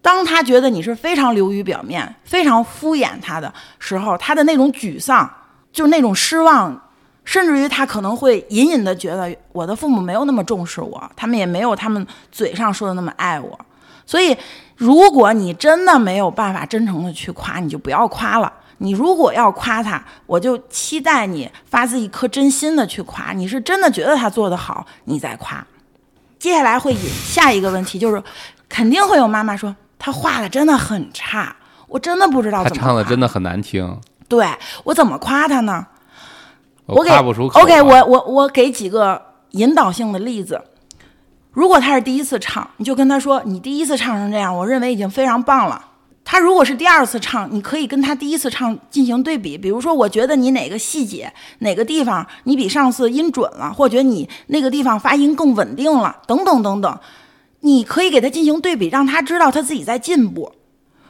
当他觉得你是非常流于表面、非常敷衍他的时候，他的那种沮丧，就是那种失望，甚至于他可能会隐隐的觉得我的父母没有那么重视我，他们也没有他们嘴上说的那么爱我。所以，如果你真的没有办法真诚的去夸，你就不要夸了。你如果要夸他，我就期待你发自一颗真心的去夸，你是真的觉得他做得好，你再夸。接下来会引下一个问题，就是肯定会有妈妈说他画的真的很差，我真的不知道怎么他唱的真的很难听，对我怎么夸他呢？我给。OK，我我我给几个引导性的例子。如果他是第一次唱，你就跟他说：“你第一次唱成这样，我认为已经非常棒了。”他如果是第二次唱，你可以跟他第一次唱进行对比，比如说，我觉得你哪个细节、哪个地方你比上次音准了，或者你那个地方发音更稳定了，等等等等，你可以给他进行对比，让他知道他自己在进步。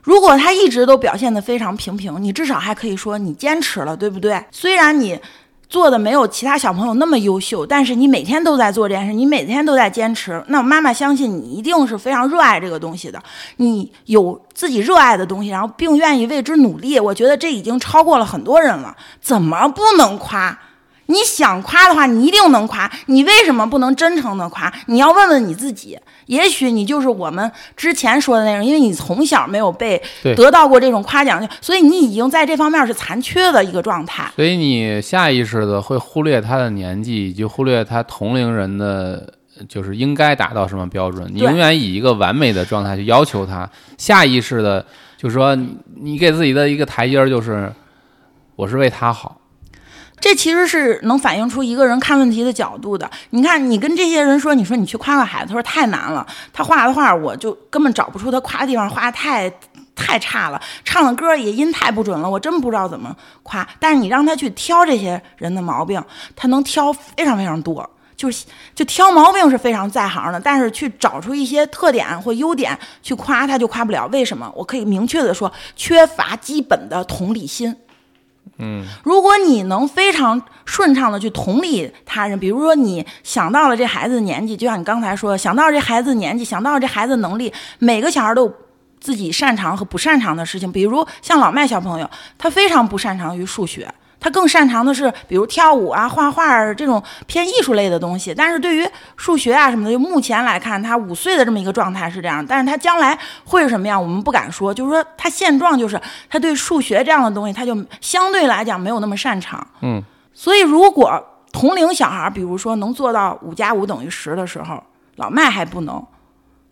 如果他一直都表现得非常平平，你至少还可以说你坚持了，对不对？虽然你做的没有其他小朋友那么优秀，但是你每天都在做这件事，你每天都在坚持，那妈妈相信你一定是非常热爱这个东西的。你有自己热爱的东西，然后并愿意为之努力，我觉得这已经超过了很多人了。怎么不能夸？你想夸的话，你一定能夸。你为什么不能真诚的夸？你要问问你自己。也许你就是我们之前说的那种，因为你从小没有被得到过这种夸奖，所以你已经在这方面是残缺的一个状态。所以你下意识的会忽略他的年纪，以及忽略他同龄人的，就是应该达到什么标准。你永远以一个完美的状态去要求他，下意识的就说你你给自己的一个台阶儿就是，我是为他好。这其实是能反映出一个人看问题的角度的。你看，你跟这些人说，你说你去夸夸孩子，他说太难了，他画的画我就根本找不出他夸的地方，画的太太差了，唱的歌也音太不准了，我真不知道怎么夸。但是你让他去挑这些人的毛病，他能挑非常非常多。就是就挑毛病是非常在行的，但是去找出一些特点或优点去夸他就夸不了。为什么？我可以明确的说，缺乏基本的同理心。如果你能非常顺畅的去同理他人，比如说你想到了这孩子的年纪，就像你刚才说的，想到这孩子的年纪，想到这孩子能力，每个小孩都有自己擅长和不擅长的事情。比如像老麦小朋友，他非常不擅长于数学。他更擅长的是，比如跳舞啊、画画儿这种偏艺术类的东西。但是对于数学啊什么的，就目前来看，他五岁的这么一个状态是这样。但是他将来会是什么样，我们不敢说。就是说，他现状就是他对数学这样的东西，他就相对来讲没有那么擅长。嗯，所以如果同龄小孩，比如说能做到五加五等于十的时候，老麦还不能。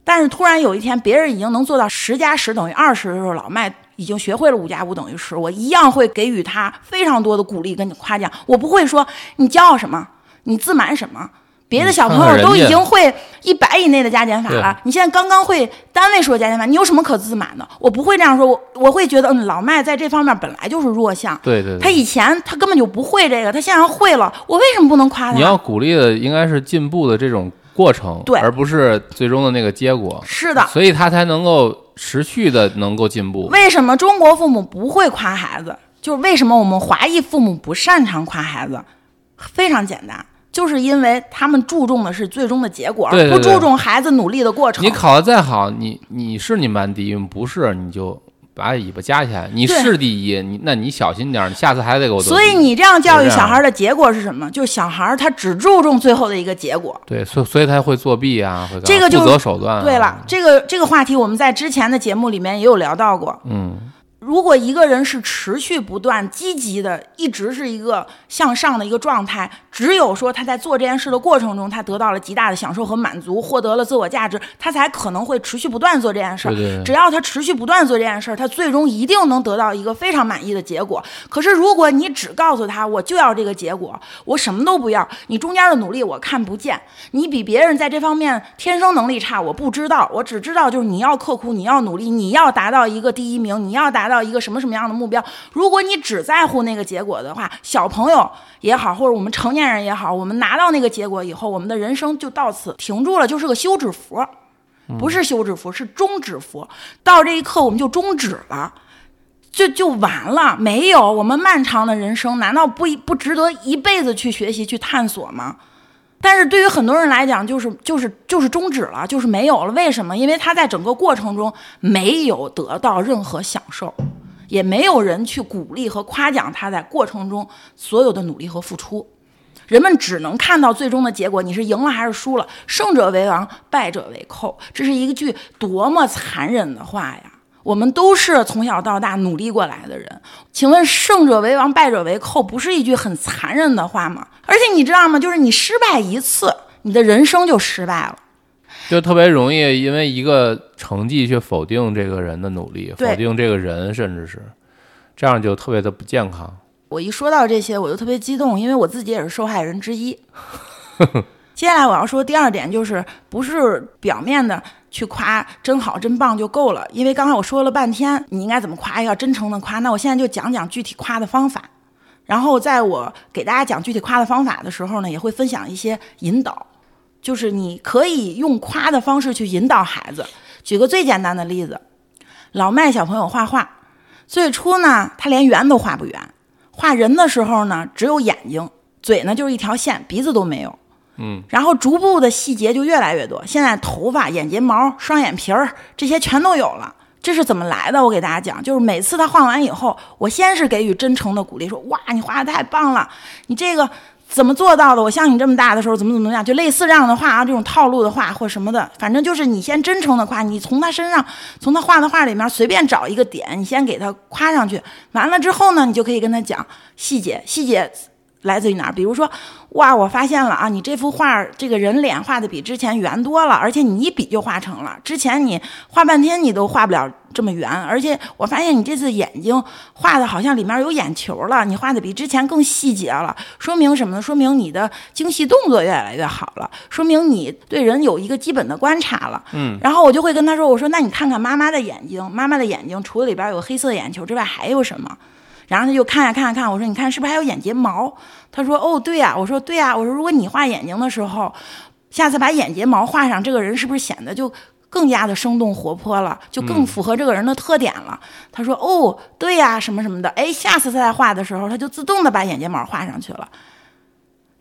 但是突然有一天，别人已经能做到十加十等于二十的时候，老麦已经学会了五加五等于十，我一样会给予他非常多的鼓励跟你夸奖。我不会说你骄傲什么，你自满什么。别的小朋友都已经会一百以内的加减法了，你现在刚刚会单位数的加减法，你有什么可自满的？我不会这样说，我我会觉得，嗯，老麦在这方面本来就是弱项。对对对，他以前他根本就不会这个，他现在会了，我为什么不能夸他？你要鼓励的应该是进步的这种过程，对而不是最终的那个结果。是的，所以他才能够持续的能够进步。为什么中国父母不会夸孩子？就是为什么我们华裔父母不擅长夸孩子？非常简单，就是因为他们注重的是最终的结果，不注重孩子努力的过程。你考的再好，你你是你们班第一，不是你就把尾巴夹起来。你是第一，你那你小心点儿，你下次还得给我。所以你这样教育小孩的结果是什么？就是小孩他只注重最后的一个结果。对，所以所以他会作弊啊，会就不择手段、啊。对了，，这个这个话题我们在之前的节目里面也有聊到过。嗯，如果一个人是持续不断、积极的，一直是一个向上的一个状态，只有说他在做这件事的过程中，他得到了极大的享受和满足，获得了自我价值，他才可能会持续不断做这件事儿。对对对只要他持续不断做这件事儿，他最终一定能得到一个非常满意的结果。可是如果你只告诉他我就要这个结果，我什么都不要，你中间的努力我看不见，你比别人在这方面天生能力差，我不知道，我只知道就是你要刻苦，你要努力，你要达到一个第一名，你要达到一个什么什么样的目标。如果你只在乎那个结果的话，小朋友也好，或者我们成年人也好，我们拿到那个结果以后，我们的人生就到此停住了，就是个休止符，不是休止符，是终止符。到这一刻我们就终止了。就就完了，没有我们漫长的人生，难道不不值得一辈子去学习、去探索吗？但是对于很多人来讲，就是就是就是终止了，就是没有了。为什么？因为他在整个过程中没有得到任何享受，也没有人去鼓励和夸奖他在过程中所有的努力和付出。人们只能看到最终的结果，你是赢了还是输了？胜者为王，败者为寇，这是一句多么残忍的话呀！我们都是从小到大努力过来的人，请问“胜者为王，败者为寇”不是一句很残忍的话吗？而且你知道吗？就是你失败一次，你的人生就失败了。就特别容易因为一个成绩去否定这个人的努力，否定这个人，甚至是这样就特别的不健康。我一说到这些，我就特别激动，因为我自己也是受害人之一。*laughs* 接下来我要说第二点，就是不是表面的去夸真好、真棒就够了，因为刚才我说了半天，你应该怎么夸，要真诚的夸。那我现在就讲讲具体夸的方法。然后在我给大家讲具体夸的方法的时候呢，也会分享一些引导，就是你可以用夸的方式去引导孩子。举个最简单的例子，老麦小朋友画画，最初呢，他连圆都画不圆，画人的时候呢，只有眼睛，嘴呢就是一条线，鼻子都没有。嗯，然后逐步的细节就越来越多，现在头发、眼睫毛、双眼皮儿这些全都有了。这是怎么来的？我给大家讲，就是每次他画完以后，我先是给予真诚的鼓励，说：“哇，你画的太棒了，你这个怎么做到的？我像你这么大的时候怎么怎么样？”就类似这样的话啊，这种套路的话或什么的，反正就是你先真诚的夸，你从他身上，从他画的画里面随便找一个点，你先给他夸上去。完了之后呢，你就可以跟他讲细节，细节来自于哪儿？比如说，哇，我发现了啊，你这幅画这个人脸画的比之前圆多了，而且你一笔就画成了，之前你画半天你都画不了这么圆，而且我发现你这次眼睛画的好像里面有眼球了，你画的比之前更细节了，说明什么呢？说明你的精细动作越来越好了，说明你对人有一个基本的观察了。嗯，然后我就会跟他说，我说那你看看妈妈的眼睛，妈妈的眼睛除了里边有黑色眼球之外还有什么？然后他就看呀看呀看，我说你看是不是还有眼睫毛？他说哦对呀，我说对呀，我说如果你画眼睛的时候，下次把眼睫毛画上，这个人是不是显得就更加的生动活泼了，就更符合这个人的特点了？他说哦对呀，什么什么的，哎，下次他在画的时候，他就自动的把眼睫毛画上去了。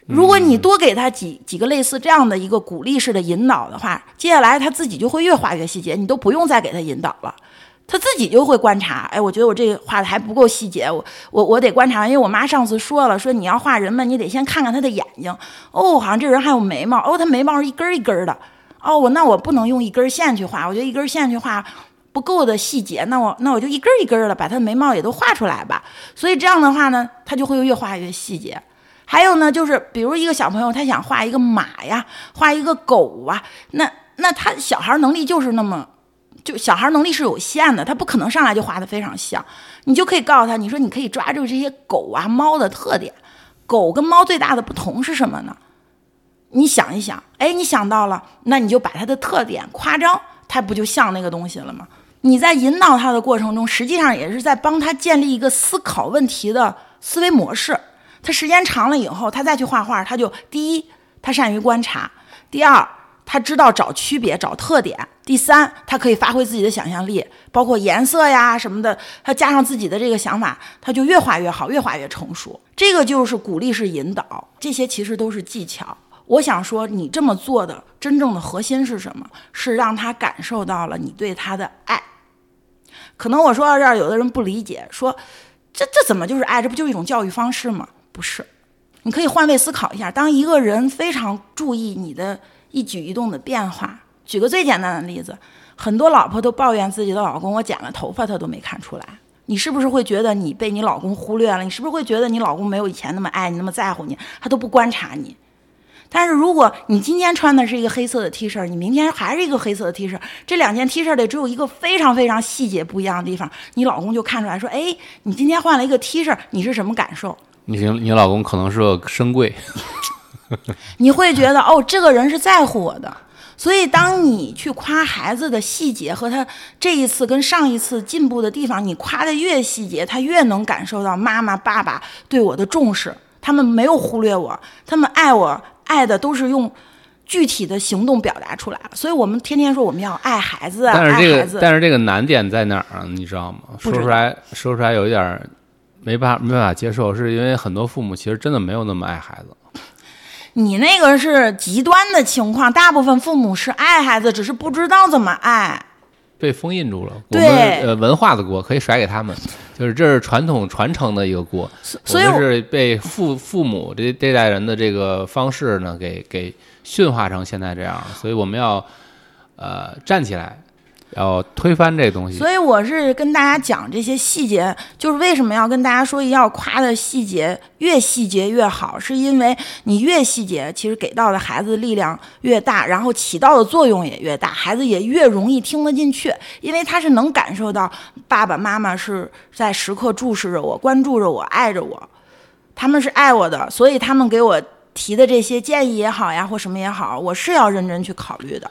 如果你多给他几几个类似这样的一个鼓励式的引导的话，接下来他自己就会越画越细节，你都不用再给他引导了。他自己就会观察，哎，我觉得我这画的还不够细节，我我我得观察，因为我妈上次说了，说你要画人们，你得先看看他的眼睛，哦，好像这人还有眉毛，哦，他眉毛是一根一根的，哦，我那我不能用一根线去画，我觉得一根线去画不够的细节，那我那我就一根一根的把他的眉毛也都画出来吧，所以这样的话呢，他就会越画越细节。还有呢，就是比如一个小朋友，他想画一个马呀，画一个狗啊，那那他小孩能力就是那么。就小孩能力是有限的，他不可能上来就画的非常像，你就可以告诉他，你说你可以抓住这些狗啊、猫的特点，狗跟猫最大的不同是什么呢？你想一想，哎，你想到了，那你就把它的特点夸张，它不就像那个东西了吗？你在引导他的过程中，实际上也是在帮他建立一个思考问题的思维模式。他时间长了以后，他再去画画，他就第一，他善于观察；第二，他知道找区别、找特点；第三，他可以发挥自己的想象力，包括颜色呀什么的，他加上自己的这个想法，他就越画越好，越画越成熟。这个就是鼓励式引导，这些其实都是技巧。我想说，你这么做的真正的核心是什么？是让他感受到了你对他的爱。可能我说到这儿，有的人不理解，说这这怎么就是爱？这不就是一种教育方式吗？不是，你可以换位思考一下，当一个人非常注意你的一举一动的变化，举个最简单的例子，很多老婆都抱怨自己的老公，我剪了头发他都没看出来，你是不是会觉得你被你老公忽略了？你是不是会觉得你老公没有以前那么爱你、那么在乎你？他都不观察你。但是如果你今天穿的是一个黑色的 T 恤，你明天还是一个黑色的 T 恤，这两件 T 恤里只有一个非常非常细节不一样的地方，你老公就看出来说：“哎，你今天换了一个 T 恤，你是什么感受？”你你老公可能是个深柜，*laughs* 你会觉得哦，这个人是在乎我的。所以，当你去夸孩子的细节和他这一次跟上一次进步的地方，你夸的越细节，他越能感受到妈妈、爸爸对我的重视。他们没有忽略我，他们爱我。爱的都是用具体的行动表达出来了，所以我们天天说我们要爱孩子，但是这个但是这个难点在哪儿啊？你知道吗？说出来说出来有一点没办法没办法接受，是因为很多父母其实真的没有那么爱孩子。你那个是极端的情况，大部分父母是爱孩子，只是不知道怎么爱。被封印住了，我们呃文化的锅可以甩给他们，就是这是传统传承的一个锅，所以是被父父母这这代人的这个方式呢给给驯化成现在这样，所以我们要呃站起来。要推翻这东西，所以我是跟大家讲这些细节，就是为什么要跟大家说要夸的细节越细节越好，是因为你越细节，其实给到的孩子力量越大，然后起到的作用也越大，孩子也越容易听得进去，因为他是能感受到爸爸妈妈是在时刻注视着我、关注着我、爱着我，他们是爱我的，所以他们给我提的这些建议也好呀，或什么也好，我是要认真去考虑的。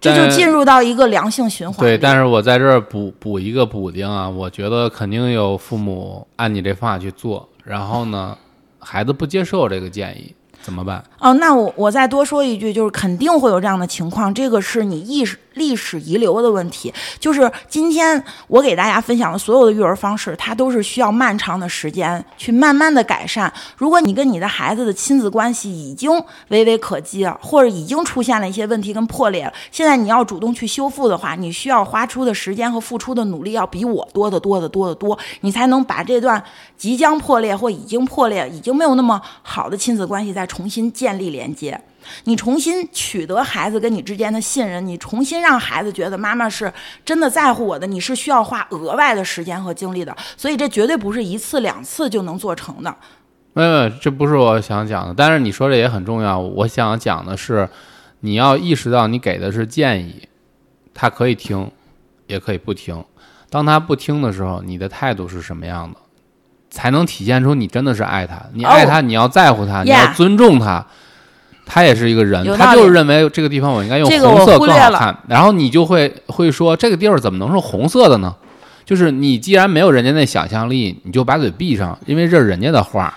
这就进入到一个良性循环。对，但是我在这儿补补一个补丁啊，我觉得肯定有父母按你这方法去做，然后呢，孩子不接受这个建议。怎么办？哦，那我我再多说一句，就是肯定会有这样的情况，这个是你意识历史遗留的问题。就是今天我给大家分享的所有的育儿方式，它都是需要漫长的时间去慢慢的改善。如果你跟你的孩子的亲子关系已经微微可及，或者已经出现了一些问题跟破裂了，现在你要主动去修复的话，你需要花出的时间和付出的努力要比我多得多得多得多，你才能把这段即将破裂或已经破裂、已经没有那么好的亲子关系再。重新建立连接，你重新取得孩子跟你之间的信任，你重新让孩子觉得妈妈是真的在乎我的，你是需要花额外的时间和精力的，所以这绝对不是一次两次就能做成的。没有，这不是我想讲的，但是你说这也很重要。我想讲的是，你要意识到你给的是建议，他可以听，也可以不听。当他不听的时候，你的态度是什么样的？才能体现出你真的是爱他，你爱他，你要在乎他，你要尊重他，他也是一个人，他就是认为这个地方我应该用红色更好看，然后你就会会说这个地方怎么能是红色的呢？就是你既然没有人家那想象力，你就把嘴闭上，因为这是人家的画，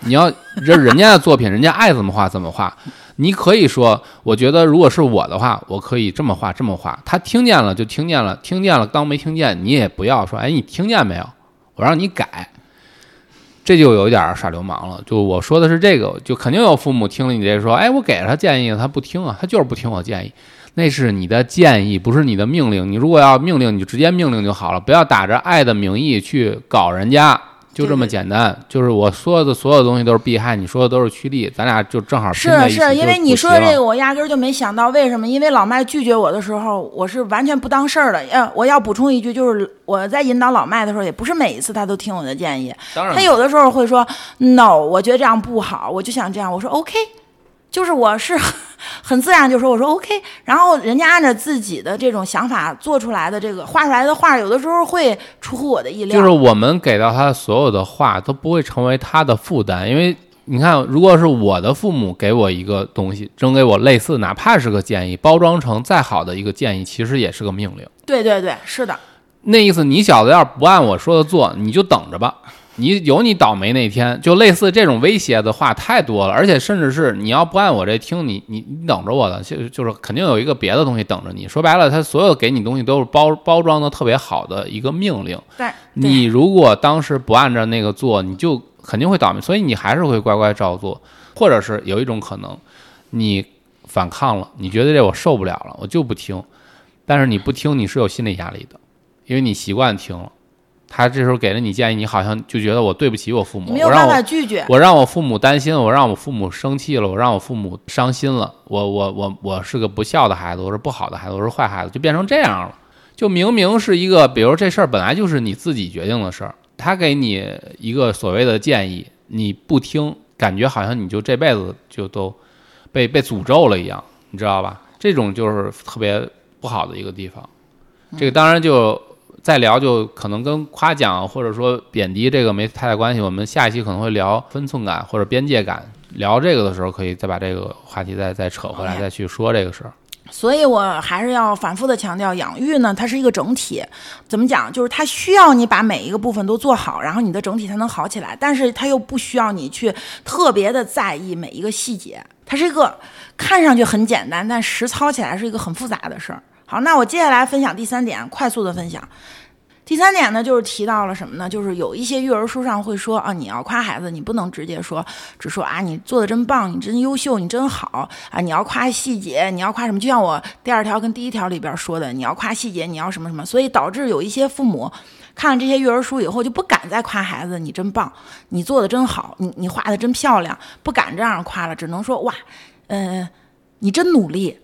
你要这是人家的作品，人家爱怎么画怎么画。你可以说，我觉得如果是我的话，我可以这么画这么画。他听见了就听见了，听见了当没听见，你也不要说，哎，你听见没有？我让你改。这就有点耍流氓了。就我说的是这个，就肯定有父母听了你这说，哎，我给了他建议，他不听啊，他就是不听我建议。那是你的建议，不是你的命令。你如果要命令，你就直接命令就好了，不要打着爱的名义去搞人家。就这么简单，就是我说的所有东西都是避害，你说的都是趋利，咱俩就正好是是，因为你说的这个，我压根儿就没想到，为什么？因为老麦拒绝我的时候，我是完全不当事儿的。要我要补充一句，就是我在引导老麦的时候，也不是每一次他都听我的建议，他有的时候会说 “no”，我觉得这样不好，我就想这样，我说 “OK”。就是我是 *laughs* 很自然就说我说 OK，然后人家按照自己的这种想法做出来的这个画出来的画，有的时候会出乎我的意料。就是我们给到他所有的画都不会成为他的负担，因为你看，如果是我的父母给我一个东西，扔给我类似，哪怕是个建议，包装成再好的一个建议，其实也是个命令。对对对，是的。那意思，你小子要是不按我说的做，你就等着吧。你有你倒霉那天，就类似这种威胁的话太多了，而且甚至是你要不按我这听，你你你等着我的，就就是肯定有一个别的东西等着你。说白了，他所有给你东西都是包包装的特别好的一个命令。对，你如果当时不按照那个做，你就肯定会倒霉，所以你还是会乖乖照做，或者是有一种可能，你反抗了，你觉得这我受不了了，我就不听，但是你不听，你是有心理压力的，因为你习惯听了。他这时候给了你建议，你好像就觉得我对不起我父母，没有办法拒绝。我让我父母担心了，我让我父母生气了，我让我父母伤心了。我我我我是个不孝的孩子，我是不好的孩子，我是坏孩子，就变成这样了。就明明是一个，比如这事儿本来就是你自己决定的事儿，他给你一个所谓的建议，你不听，感觉好像你就这辈子就都被被诅咒了一样，你知道吧？这种就是特别不好的一个地方。这个当然就再聊，就可能跟夸奖或者说贬低这个没太大关系。我们下一期可能会聊分寸感或者边界感，聊这个的时候可以再把这个话题再再扯回来，再去说这个事儿。所以我还是要反复的强调，养育呢，它是一个整体。怎么讲？就是它需要你把每一个部分都做好，然后你的整体才能好起来。但是它又不需要你去特别的在意每一个细节。它是一个看上去很简单，但实操起来是一个很复杂的事儿。好，那我接下来分享第三点，快速的分享。第三点呢，就是提到了什么呢？就是有一些育儿书上会说啊，你要夸孩子，你不能直接说，只说啊，你做的真棒，你真优秀，你真好啊，你要夸细节，你要夸什么？就像我第二条跟第一条里边说的，你要夸细节，你要什么什么，所以导致有一些父母看了这些育儿书以后，就不敢再夸孩子，你真棒，你做的真好，你你画的真漂亮，不敢这样夸了，只能说哇，嗯、你真努力。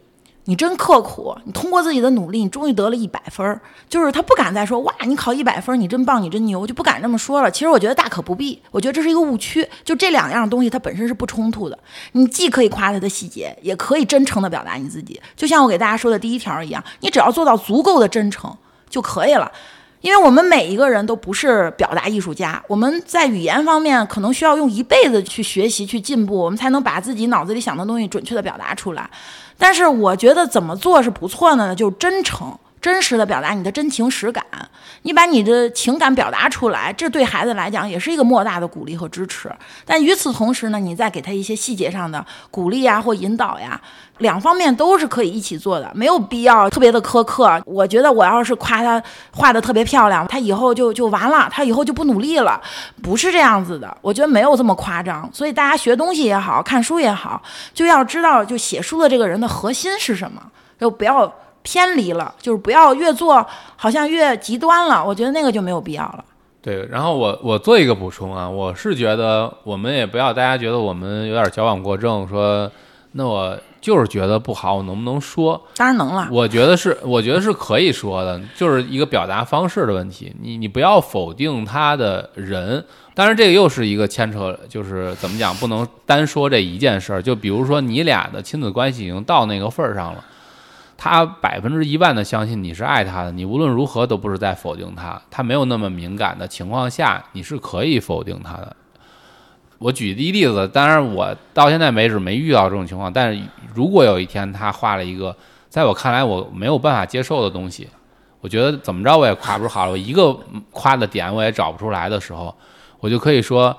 你真刻苦，你通过自己的努力，你终于得了一百分儿。就是他不敢再说哇，你考一百分，你真棒，你真牛，就不敢这么说了。其实我觉得大可不必，我觉得这是一个误区。就这两样东西，它本身是不冲突的。你既可以夸他的细节，也可以真诚的表达你自己。就像我给大家说的第一条一样，你只要做到足够的真诚就可以了。因为我们每一个人都不是表达艺术家，我们在语言方面可能需要用一辈子去学习、去进步，我们才能把自己脑子里想的东西准确的表达出来。但是我觉得怎么做是不错的呢？就真诚、真实的表达你的真情实感，你把你的情感表达出来，这对孩子来讲也是一个莫大的鼓励和支持。但与此同时呢，你再给他一些细节上的鼓励啊或引导呀，两方面都是可以一起做的，没有必要特别的苛刻。我觉得我要是夸他画的特别漂亮，他以后就就完了，他以后就不努力了，不是这样子的。我觉得没有这么夸张。所以大家学东西也好看书也好，就要知道就写书的这个人的核心是什么，就不要偏离了，就是不要越做好像越极端了。我觉得那个就没有必要了。对，然后我我做一个补充啊，我是觉得我们也不要大家觉得我们有点矫枉过正，说那我就是觉得不好，我能不能说？当然能了，我觉得是，我觉得是可以说的，就是一个表达方式的问题。你你不要否定他的人，当然这个又是一个牵扯，就是怎么讲，不能单说这一件事儿。就比如说你俩的亲子关系已经到那个份儿上了，他百分之一万的相信你是爱他的，你无论如何都不是在否定他。他没有那么敏感的情况下，你是可以否定他的。我举一例子，当然我到现在为止没遇到这种情况，但是如果有一天他画了一个在我看来我没有办法接受的东西，我觉得怎么着我也夸不出好了，我一个夸的点我也找不出来的时候，我就可以说，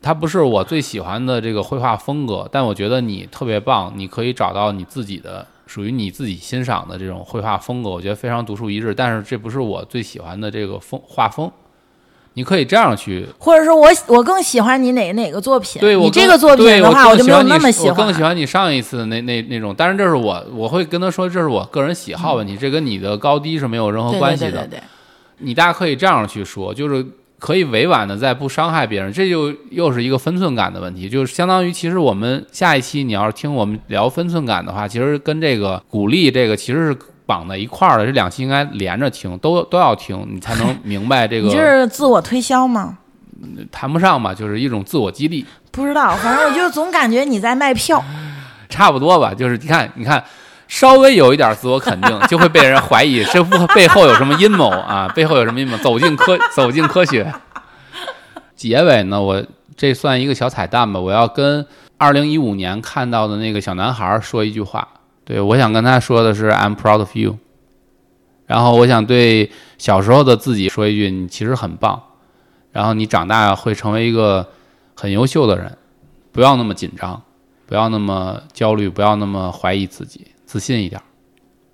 它不是我最喜欢的这个绘画风格，但我觉得你特别棒，你可以找到你自己的属于你自己欣赏的这种绘画风格，我觉得非常独树一帜，但是这不是我最喜欢的这个风画风。你可以这样去或者说我我更喜欢你哪哪个作品，对我这个作品的话，我就没有我更喜欢你那么喜欢。我更喜欢你上一次的那那那种，当然这是我我会跟他说，这是我个人喜好问题，这跟你的高低是没有任何关系的。对对对对，你大家可以这样去说，就是可以委婉的在不伤害别人，这就又是一个分寸感的问题，就是相当于其实我们下一期你要是听我们聊分寸感的话，其实跟这个鼓励这个其实是绑在一块儿的，这两期应该连着听，都都要听，你才能明白这个你这是自我推销吗？谈不上吧，就是一种自我激励。不知道，反正我就总感觉你在卖票。差不多吧，就是你看，你看，稍微有一点自我肯定，就会被人怀疑 *laughs* 这不背后有什么阴谋啊？背后有什么阴谋？走进科，*laughs* 走进科学。结尾呢，我这算一个小彩蛋吧。我要跟二零一五年看到的那个小男孩说一句话，对我想跟他说的是 "I'm proud of you"。然后我想对小时候的自己说一句：你其实很棒。然后你长大会成为一个很优秀的人，不要那么紧张。不要那么焦虑，不要那么怀疑自己，自信一点。